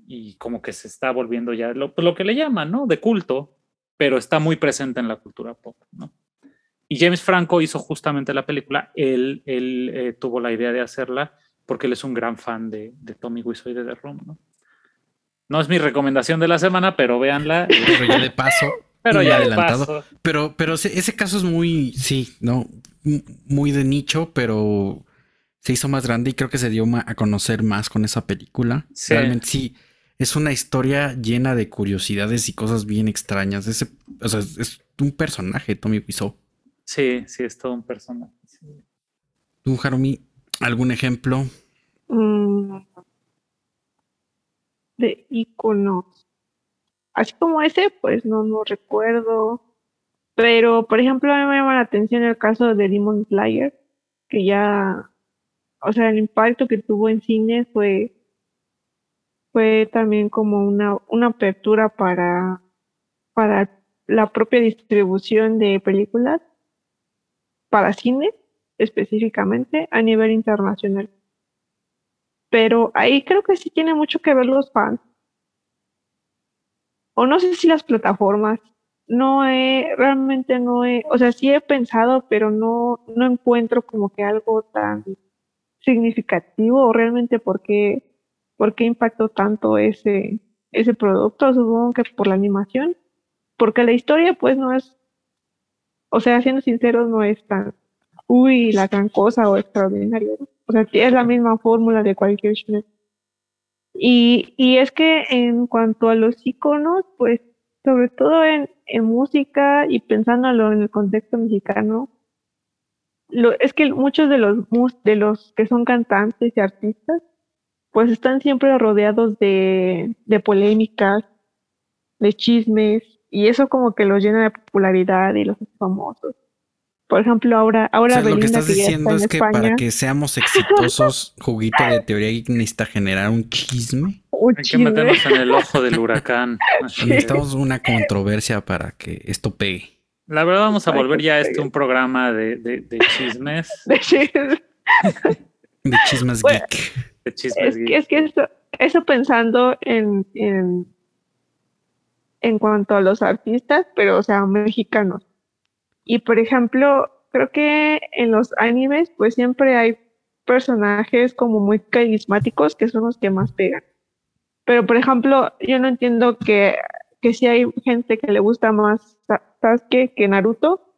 y como que se está volviendo ya lo, lo, que le llaman, ¿no? De culto, pero está muy presente en la cultura pop, ¿no? Y James Franco hizo justamente la película, él, él eh, tuvo la idea de hacerla porque él es un gran fan de, de Tommy Wiseau y de The Room, ¿no? No es mi recomendación de la semana, pero véanla. [laughs] Pero ya de paso. [laughs] pero ya adelantado. De paso. Pero, pero ese caso es muy, sí, no, muy de nicho, pero se hizo más grande y creo que se dio a conocer más con esa película. Sí. Realmente sí, es una historia llena de curiosidades y cosas bien extrañas. Ese, o sea, es un personaje, Tommy Wiseau. Sí, sí, es todo un personaje. Sí. ¿Tú, Harumi, algún ejemplo? Mm, de iconos. Así como ese, pues no, no recuerdo. Pero, por ejemplo, a mí me llama la atención el caso de Demon Slayer, que ya, o sea, el impacto que tuvo en cine fue, fue también como una, una apertura para, para la propia distribución de películas para cine específicamente a nivel internacional. Pero ahí creo que sí tiene mucho que ver los fans. O no sé si las plataformas. No he, realmente no he, o sea, sí he pensado, pero no, no encuentro como que algo tan significativo o realmente por qué, por qué impactó tanto ese, ese producto. Supongo que por la animación. Porque la historia pues no es, o sea, siendo sinceros, no es tan, uy, la gran cosa o extraordinaria. ¿no? O sea, es la misma fórmula de cualquier shonen. Y, y es que en cuanto a los iconos, pues sobre todo en, en música y pensándolo en el contexto mexicano, lo, es que muchos de los, de los que son cantantes y artistas, pues están siempre rodeados de, de polémicas, de chismes, y eso como que los llena de popularidad y los famosos. Por ejemplo, ahora, ahora o sea, lo que estás diciendo es que para que seamos exitosos, [laughs] Juguito de Teoría necesita generar un chisme. Hay que meternos en el ojo del huracán. [laughs] Necesitamos una controversia para que esto pegue. La verdad, vamos a volver ya a este un programa de, de, de chismes. [laughs] de chismes. de chismes geek. De chismes es, geek. Que, es que eso, eso pensando en, en, en cuanto a los artistas, pero o sea, mexicanos. Y por ejemplo, creo que en los animes, pues siempre hay personajes como muy carismáticos que son los que más pegan. Pero por ejemplo, yo no entiendo que, que si hay gente que le gusta más Sasuke que Naruto,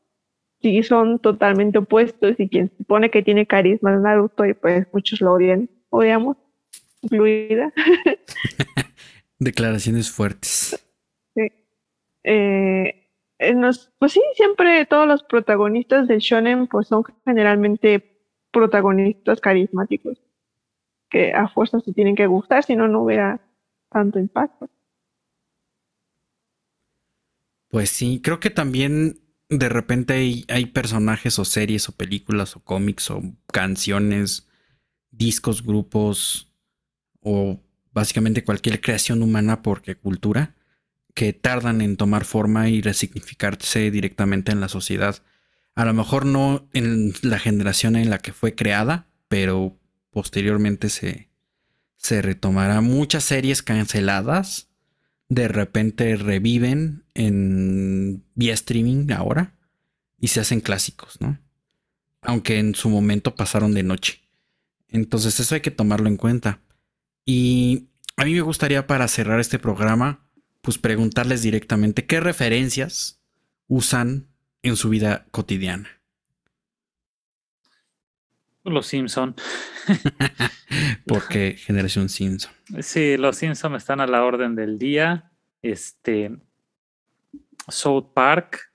si son totalmente opuestos y quien supone que tiene carisma es Naruto y pues muchos lo odian, odiamos, incluida. [laughs] [laughs] Declaraciones fuertes. Sí. Eh, nos, pues sí, siempre todos los protagonistas del shonen pues son generalmente protagonistas carismáticos que a fuerza se tienen que gustar, si no, no hubiera tanto impacto. Pues sí, creo que también de repente hay, hay, personajes o series o películas o cómics o canciones, discos, grupos o básicamente cualquier creación humana porque cultura que tardan en tomar forma y resignificarse directamente en la sociedad. A lo mejor no en la generación en la que fue creada, pero posteriormente se, se retomará. Muchas series canceladas de repente reviven en vía streaming ahora y se hacen clásicos, ¿no? Aunque en su momento pasaron de noche. Entonces eso hay que tomarlo en cuenta. Y a mí me gustaría para cerrar este programa pues preguntarles directamente qué referencias usan en su vida cotidiana. Los Simpson. [laughs] Porque generación Simpson. Sí, los Simpson están a la orden del día. Este South Park.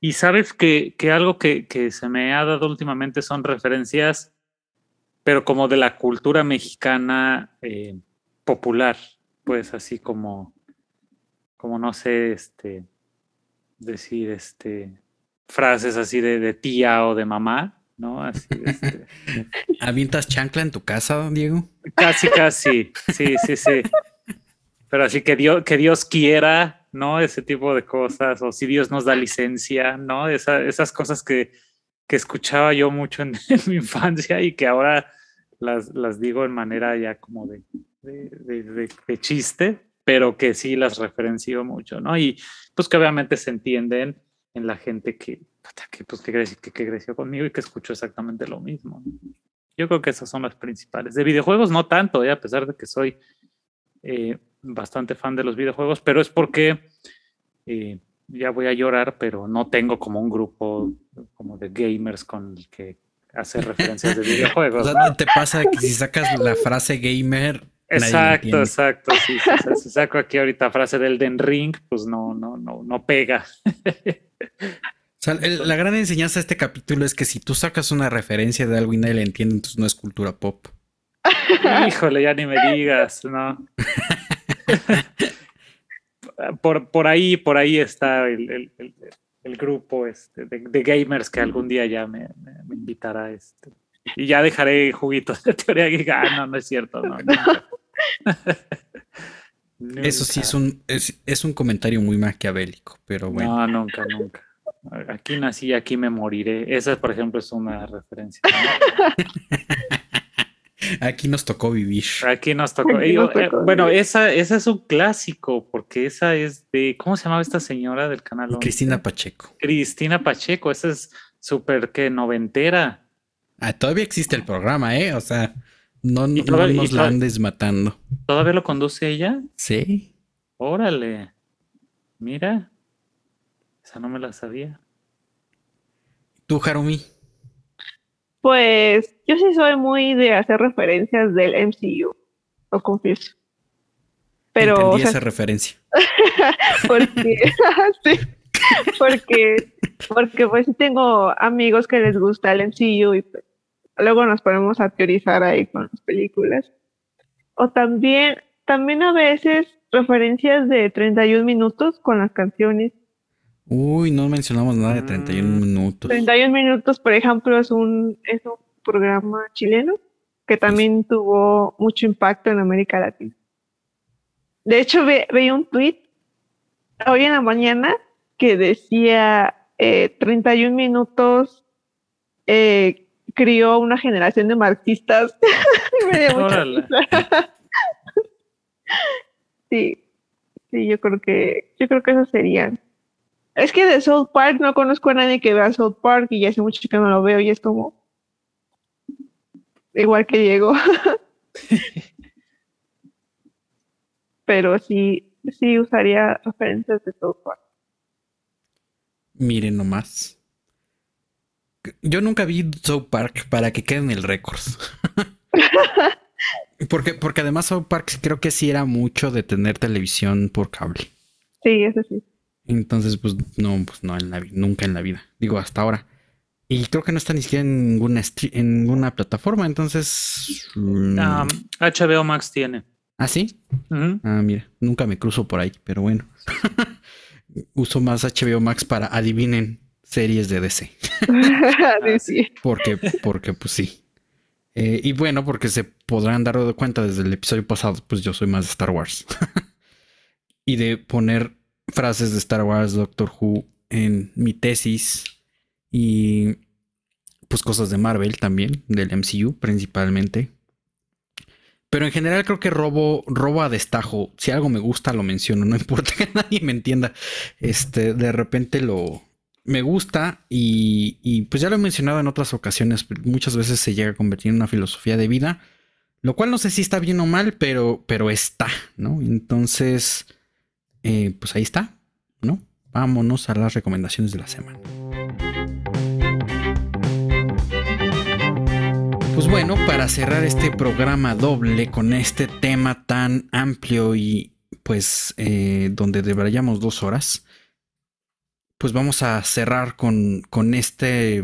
Y sabes que, que algo que, que, se me ha dado últimamente son referencias, pero como de la cultura mexicana eh, popular pues así como, como no sé, este, decir, este, frases así de, de tía o de mamá, ¿no? Así, este. [laughs] ¿Avientas chancla en tu casa, Diego? Casi, casi, sí, sí, sí. Pero así que Dios, que Dios quiera, ¿no? Ese tipo de cosas, o si Dios nos da licencia, ¿no? Esa, esas cosas que, que escuchaba yo mucho en, [laughs] en, mi infancia y que ahora las, las digo en manera ya como de, de, de, de, chiste, pero que sí las referencio mucho, ¿no? Y pues que obviamente se entienden en la gente que, que, pues, que, creció, que, que creció conmigo y que escuchó exactamente lo mismo. Yo creo que esas son las principales. De videojuegos no tanto, ¿eh? a pesar de que soy eh, bastante fan de los videojuegos, pero es porque eh, ya voy a llorar, pero no tengo como un grupo como de gamers con el que hacer referencias de videojuegos. [laughs] O sea, ¿no? te pasa que si sacas la frase gamer. Exacto, exacto. Sí, sí, si [laughs] saco aquí ahorita frase del Den Ring, pues no, no, no, no pega. O sea, el, la gran enseñanza de este capítulo es que si tú sacas una referencia de algo y nadie la entiende, entonces no es cultura pop. Híjole, ya ni me digas, ¿no? [laughs] por, por ahí, por ahí está el, el, el, el grupo este, de, de, gamers que algún día ya me, me, me invitará. Este. [laughs] Y ya dejaré juguitos de teoría que ah, no, no es cierto, no. [laughs] Eso sí es un, es, es, un comentario muy maquiavélico, pero bueno. No, nunca, nunca. Aquí nací, aquí me moriré. Esa, por ejemplo, es una referencia. [laughs] Aquí nos tocó vivir. Aquí nos tocó. Aquí nos tocó eh, bueno, esa, esa es un clásico, porque esa es de. ¿Cómo se llamaba esta señora del canal? 11? Cristina Pacheco. Cristina Pacheco, esa es súper que noventera. Ah, todavía existe el programa, ¿eh? O sea, no, no, no nos la andes matando. ¿Todavía lo conduce ella? Sí. Órale. Mira. Esa no me la sabía. ¿Tú, Harumi? Pues yo sí soy muy de hacer referencias del MCU. lo confieso. Pero. Entendí o sea, esa referencia. [laughs] porque, [laughs] sí, porque, porque pues tengo amigos que les gusta el MCU y pues, luego nos ponemos a teorizar ahí con las películas. O también, también a veces referencias de 31 minutos con las canciones. Uy, no mencionamos nada de 31 Mm. minutos. 31 minutos, por ejemplo, es un, es un programa chileno que también tuvo mucho impacto en América Latina. De hecho, ve- veía un tweet hoy en la mañana que decía eh, 31 minutos eh, crió una generación de marxistas. [laughs] [laughs] Sí, sí, yo creo que, yo creo que esos serían. Es que de South Park no conozco a nadie que vea South Park y ya hace mucho que no lo veo y es como igual que Diego. [laughs] Pero sí, sí usaría referencias de South Park. Miren nomás. Yo nunca vi South Park para que queden el récord. [laughs] porque, porque además South Park creo que sí era mucho de tener televisión por cable. Sí, eso sí. Entonces, pues no, pues no, en la nunca en la vida. Digo, hasta ahora. Y creo que no está ni siquiera en ninguna, en ninguna plataforma. Entonces. mm, Um, HBO Max tiene. ¿Ah, sí? Ah, mira, nunca me cruzo por ahí, pero bueno. [laughs] Uso más HBO Max para adivinen series de DC. [laughs] Sí. Porque, porque pues sí. Eh, y bueno, porque se podrán dar de cuenta desde el episodio pasado, pues yo soy más de Star Wars. [laughs] y de poner frases de Star Wars, Doctor Who en mi tesis y pues cosas de Marvel también, del MCU principalmente. Pero en general creo que robo, robo a destajo. Si algo me gusta, lo menciono. No [laughs] importa que nadie me entienda. Este, de repente lo me gusta y, y pues ya lo he mencionado en otras ocasiones. Muchas veces se llega a convertir en una filosofía de vida. Lo cual no sé si está bien o mal, pero, pero está, ¿no? Entonces, eh, pues ahí está, ¿no? Vámonos a las recomendaciones de la semana. Pues bueno, para cerrar este programa doble con este tema tan amplio y pues eh, donde deberíamos dos horas, pues vamos a cerrar con, con este,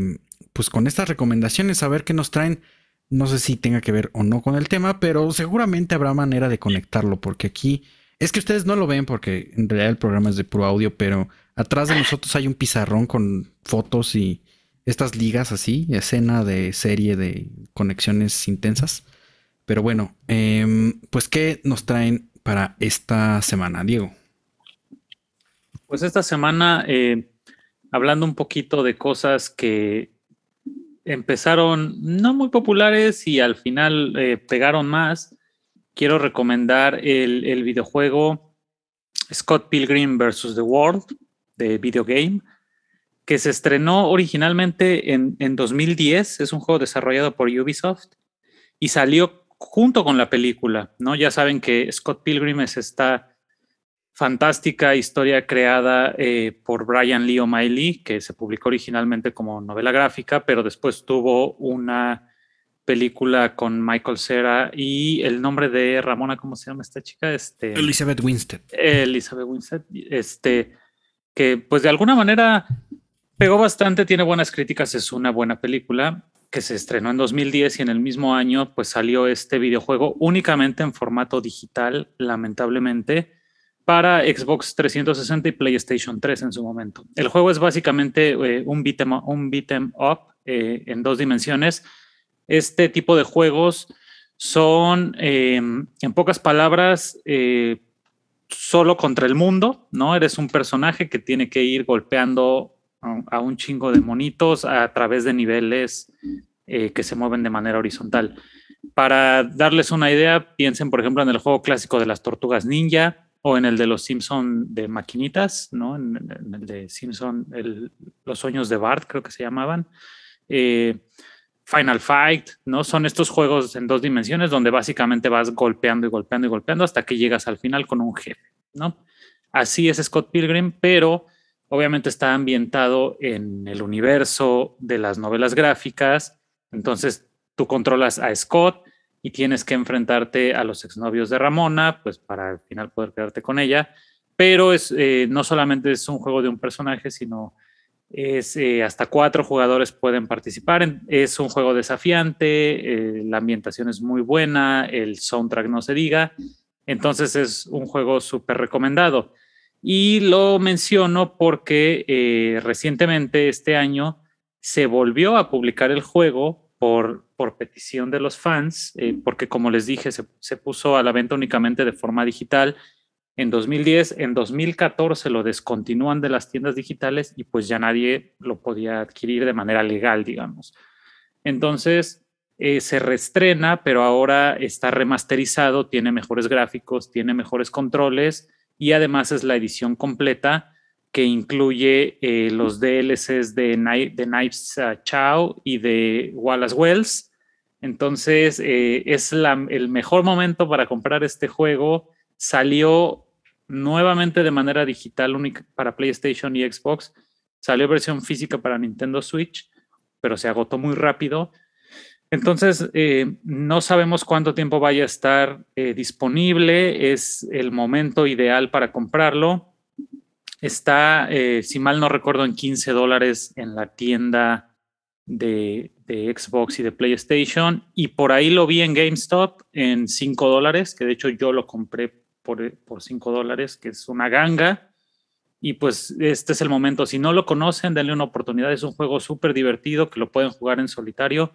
pues con estas recomendaciones, a ver qué nos traen. No sé si tenga que ver o no con el tema, pero seguramente habrá manera de conectarlo, porque aquí es que ustedes no lo ven porque en realidad el programa es de puro audio, pero atrás de nosotros hay un pizarrón con fotos y estas ligas así, escena de serie de conexiones intensas. Pero bueno, em, pues ¿qué nos traen para esta semana, Diego? Pues esta semana, eh, hablando un poquito de cosas que empezaron no muy populares y al final eh, pegaron más, quiero recomendar el, el videojuego Scott Pilgrim vs. The World de Video Game, que se estrenó originalmente en, en 2010. Es un juego desarrollado por Ubisoft y salió junto con la película, ¿no? Ya saben que Scott Pilgrim es esta fantástica historia creada eh, por Brian Lee O'Malley, que se publicó originalmente como novela gráfica, pero después tuvo una película con Michael Cera y el nombre de Ramona, ¿cómo se llama esta chica? Este, Elizabeth Winstead. Elizabeth Winstead, este, que pues de alguna manera pegó bastante, tiene buenas críticas, es una buena película que se estrenó en 2010 y en el mismo año pues salió este videojuego únicamente en formato digital, lamentablemente, para Xbox 360 y PlayStation 3 en su momento. El juego es básicamente eh, un beat'em un beat up eh, en dos dimensiones. Este tipo de juegos son, eh, en pocas palabras, eh, solo contra el mundo, ¿no? Eres un personaje que tiene que ir golpeando a, un chingo de monitos a través de niveles eh, que se mueven de manera horizontal. Para darles una idea, piensen, por ejemplo, en el juego clásico de las tortugas ninja o en el de los Simpson de maquinitas, ¿no? En, el de Simpson, los sueños de Bart, creo que se llamaban. Eh, Final Fight, ¿no? Son estos juegos en dos dimensiones donde básicamente vas golpeando y golpeando y golpeando hasta que llegas al final con un jefe, ¿no? Así es Scott Pilgrim, pero obviamente está ambientado en el universo de las novelas gráficas. Entonces tú controlas a Scott y tienes que enfrentarte a los exnovios de Ramona, pues para al final poder quedarte con ella. Pero es, eh, no solamente es un juego de un personaje, sino es eh, hasta cuatro jugadores pueden participar. es un juego desafiante, eh, la ambientación es muy buena, el soundtrack no se diga. Entonces es un juego súper recomendado. Y lo menciono porque recientemente, este año, se volvió a publicar el juego por, por petición de los fans, eh, porque como les dije, se, puso a la venta únicamente de forma digital en 2010, en 2014 lo descontinúan de las tiendas digitales y pues ya nadie lo podía adquirir de manera legal, digamos. Entonces eh, se reestrena, pero ahora está remasterizado, tiene mejores gráficos, tiene mejores controles y además es la edición completa que incluye eh, los DLCs de, de Knives uh, Chow y de Wallace Wells. Entonces, eh, es el mejor momento para comprar este juego. Salió nuevamente de manera digital para PlayStation y Xbox. Salió versión física para Nintendo Switch, pero se agotó muy rápido. Entonces, eh, no sabemos cuánto tiempo vaya a estar disponible. Es el momento ideal para comprarlo Está, eh, si mal no recuerdo, en 15 dólares en la tienda de, Xbox y de PlayStation. Y por ahí lo vi en GameStop en 5 dólares, que de hecho yo lo compré por, por 5 dólares, que es una ganga. Y pues este es el momento. Si no lo conocen, denle una oportunidad. Es un juego súper divertido que lo pueden jugar en solitario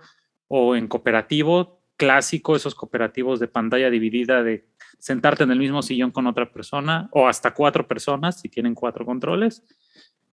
o en cooperativo clásico, esos cooperativos de pantalla dividida de sentarte en el mismo sillón con otra persona o hasta cuatro personas si tienen cuatro controles.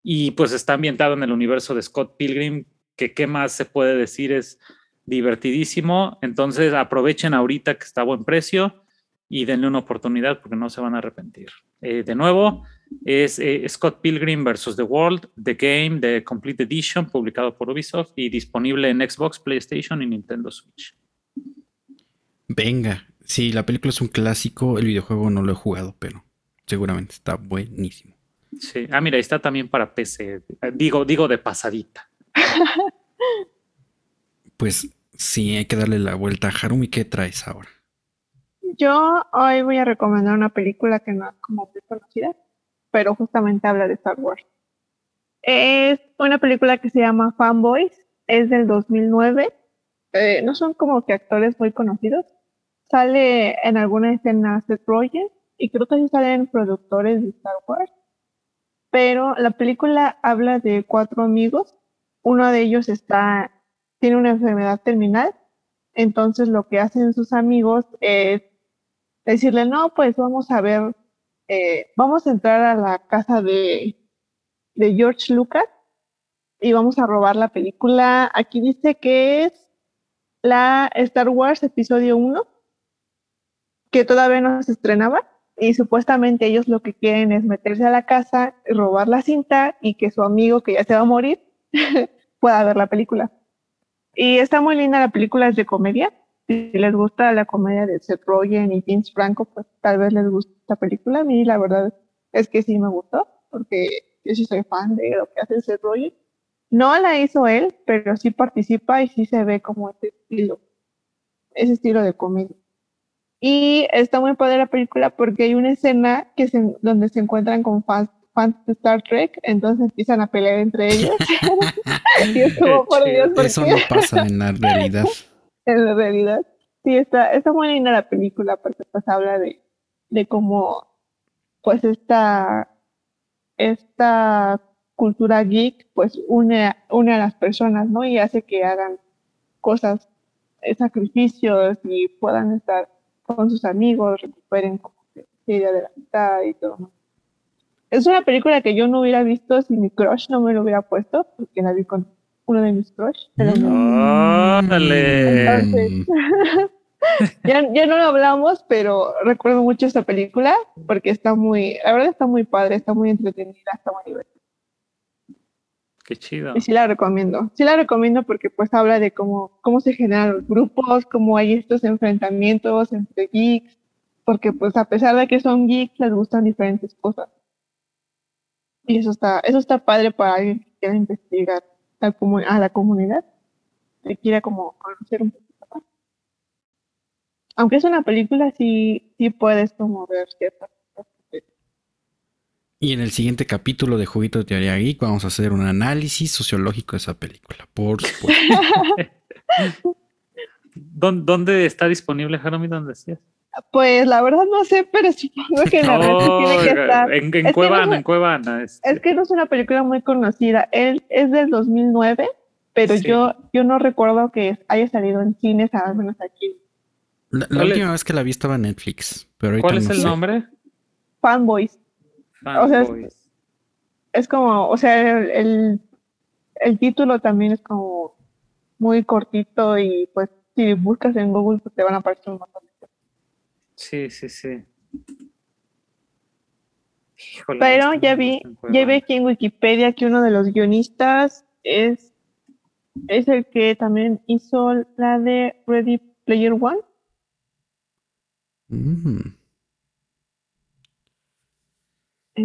Y pues está ambientado en el universo de Scott Pilgrim, que qué más se puede decir es divertidísimo. Entonces aprovechen ahorita que está a buen precio y denle una oportunidad porque no se van a arrepentir. Eh, de nuevo, es eh, Scott Pilgrim vs. The World, The Game, The Complete Edition, publicado por Ubisoft y disponible en Xbox, PlayStation y Nintendo Switch. Venga, sí, la película es un clásico, el videojuego no lo he jugado, pero seguramente está buenísimo. Sí, ah, mira, está también para PC, digo, digo de pasadita. [laughs] pues sí, hay que darle la vuelta. Harumi, ¿qué traes ahora? Yo hoy voy a recomendar una película que no es como muy conocida, pero justamente habla de Star Wars. Es una película que se llama Fanboys, es del 2009 eh, no son como que actores muy conocidos. Sale en alguna escena Seth Rogen y creo que sí salen productores de Star Wars. Pero la película habla de cuatro amigos. Uno de ellos está, tiene una enfermedad terminal. Entonces lo que hacen sus amigos es decirle, no, pues vamos a ver, eh, vamos a entrar a la casa de, de George Lucas y vamos a robar la película. Aquí dice que es la Star Wars Episodio 1, que todavía no se estrenaba, y supuestamente ellos lo que quieren es meterse a la casa, robar la cinta y que su amigo, que ya se va a morir, [laughs] pueda ver la película. Y está muy linda la película, es de comedia. Si les gusta la comedia de Seth Rogen y James Franco, pues tal vez les guste esta película. A mí la verdad es que sí me gustó, porque yo sí soy fan de lo que hace Seth Rogen. No la hizo él, pero sí participa y sí se ve como ese estilo, ese estilo de comedia. Y está muy padre la película porque hay una escena que se, donde se encuentran con fans, fans de Star Trek, entonces empiezan a pelear entre ellos. [laughs] y es como, por Dios, Eso no pasa en la realidad. [laughs] en la realidad. Sí, está, está muy linda la película porque pues habla de, de cómo pues esta, esta cultura geek pues une, une a las personas, ¿no? Y hace que hagan cosas, eh, sacrificios y puedan estar con sus amigos, recuperen como idea de la y todo. Es una película que yo no hubiera visto si mi crush no me lo hubiera puesto, porque la vi con uno de mis crush. ¡Órale! [laughs] ya, ya no lo hablamos, pero recuerdo mucho esta película porque está muy, la verdad está muy padre, está muy entretenida, está muy divertida. Qué chido. Y sí la recomiendo. Sí la recomiendo porque pues habla de cómo, cómo se generan los grupos, cómo hay estos enfrentamientos entre geeks, porque pues a pesar de que son geeks, les gustan diferentes cosas. Y eso está, eso está padre para alguien que quiera investigar a, la comunidad, que quiera como conocer un poquito más. aunque es una película, sí, sí puedes como ver ciertas y en el siguiente capítulo de Juguito de Teoría Geek vamos a hacer un análisis sociológico de esa película, por supuesto. [laughs] ¿Dónde está disponible, Jeremy? ¿Dónde decías? Pues la verdad no sé, pero [laughs] supongo que en la red tiene que estar. En, en Cuevana, en Cuevana. Es que no es una película muy conocida. Él es del 2009, pero yo, yo no recuerdo que haya salido en cines, al menos aquí. La, última vez que la vi estaba en Netflix. Pero ¿Cuál es el nombre? Fanboys. O sea, es, como, o sea, el, el, título también es como muy cortito y pues si buscas en Google pues te van a aparecer un montón de Sí, sí, sí. Pero ya vi, ya vi aquí en Wikipedia que uno de los guionistas es, es el que también hizo la de Ready Player One. Mm.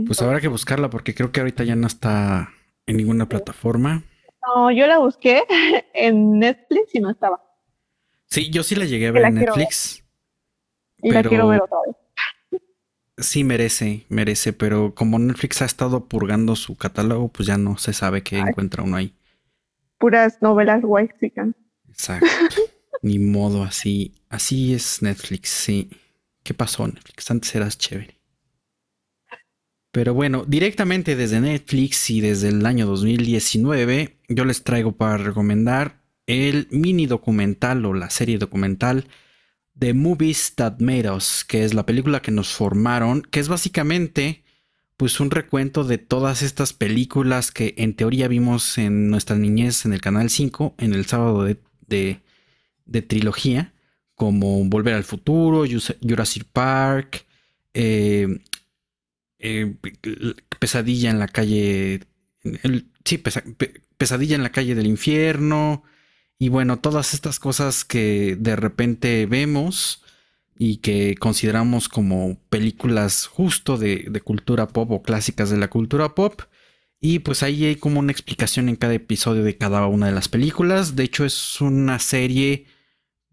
Pues habrá que buscarla porque creo que ahorita ya no está en ninguna plataforma. No, yo la busqué [laughs] en Netflix y no estaba. Sí, yo sí la llegué a ver en Netflix. Y la quiero ver otra vez. Sí, merece, merece, pero como Netflix ha estado purgando su catálogo, pues ya no se sabe qué encuentra uno ahí. Puras novelas Mexican. Exacto. [laughs] Ni modo, así. Así es Netflix, sí. ¿Qué pasó, Netflix? Antes eras chévere. Pero bueno, directamente desde Netflix y desde el año 2019, yo les traigo para recomendar el mini documental o la serie documental de Movies That Made Us, que es la película que nos formaron, que es básicamente pues un recuento de todas estas películas que en teoría vimos en nuestra niñez en el Canal 5, en el sábado de, de, trilogía, como Volver al Futuro, Jurassic Park, eh, eh, pesadilla en la calle. sí, pesadilla en la calle del infierno. Y bueno, todas estas cosas que de repente vemos y que consideramos como películas justo de, de, cultura pop o clásicas de la cultura pop. Y pues ahí hay como una explicación en cada episodio de cada una de las películas. De hecho es una serie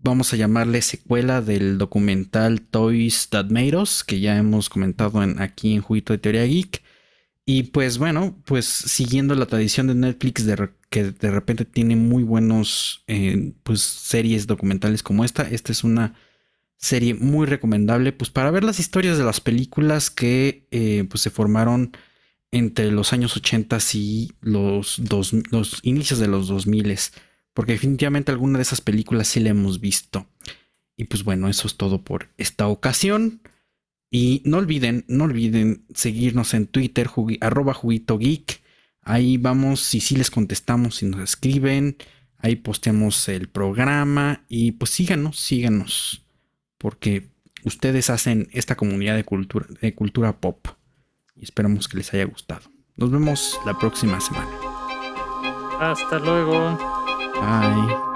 vamos a llamarle secuela del documental Toys That Made Us, que ya hemos comentado en, aquí en Juguito de Teoría Geek. Y pues bueno, pues siguiendo la tradición de Netflix de que de repente tiene muy buenos eh, pues series documentales como esta, esta es una serie muy recomendable pues para ver las historias de las películas que eh, pues se formaron entre los años 80 y los, dos, los inicios de los 2000 porque definitivamente alguna de esas películas sí la hemos visto. Y pues bueno, eso es todo por esta ocasión. Y no olviden, no olviden seguirnos en Twitter, arroba juguito geek. Ahí vamos y sí les contestamos si nos escriben. Ahí posteamos el programa. Y pues síganos, síganos. Porque ustedes hacen esta comunidad de cultura, de cultura pop. Y esperamos que les haya gustado. Nos vemos la próxima semana. Hasta luego. Bye.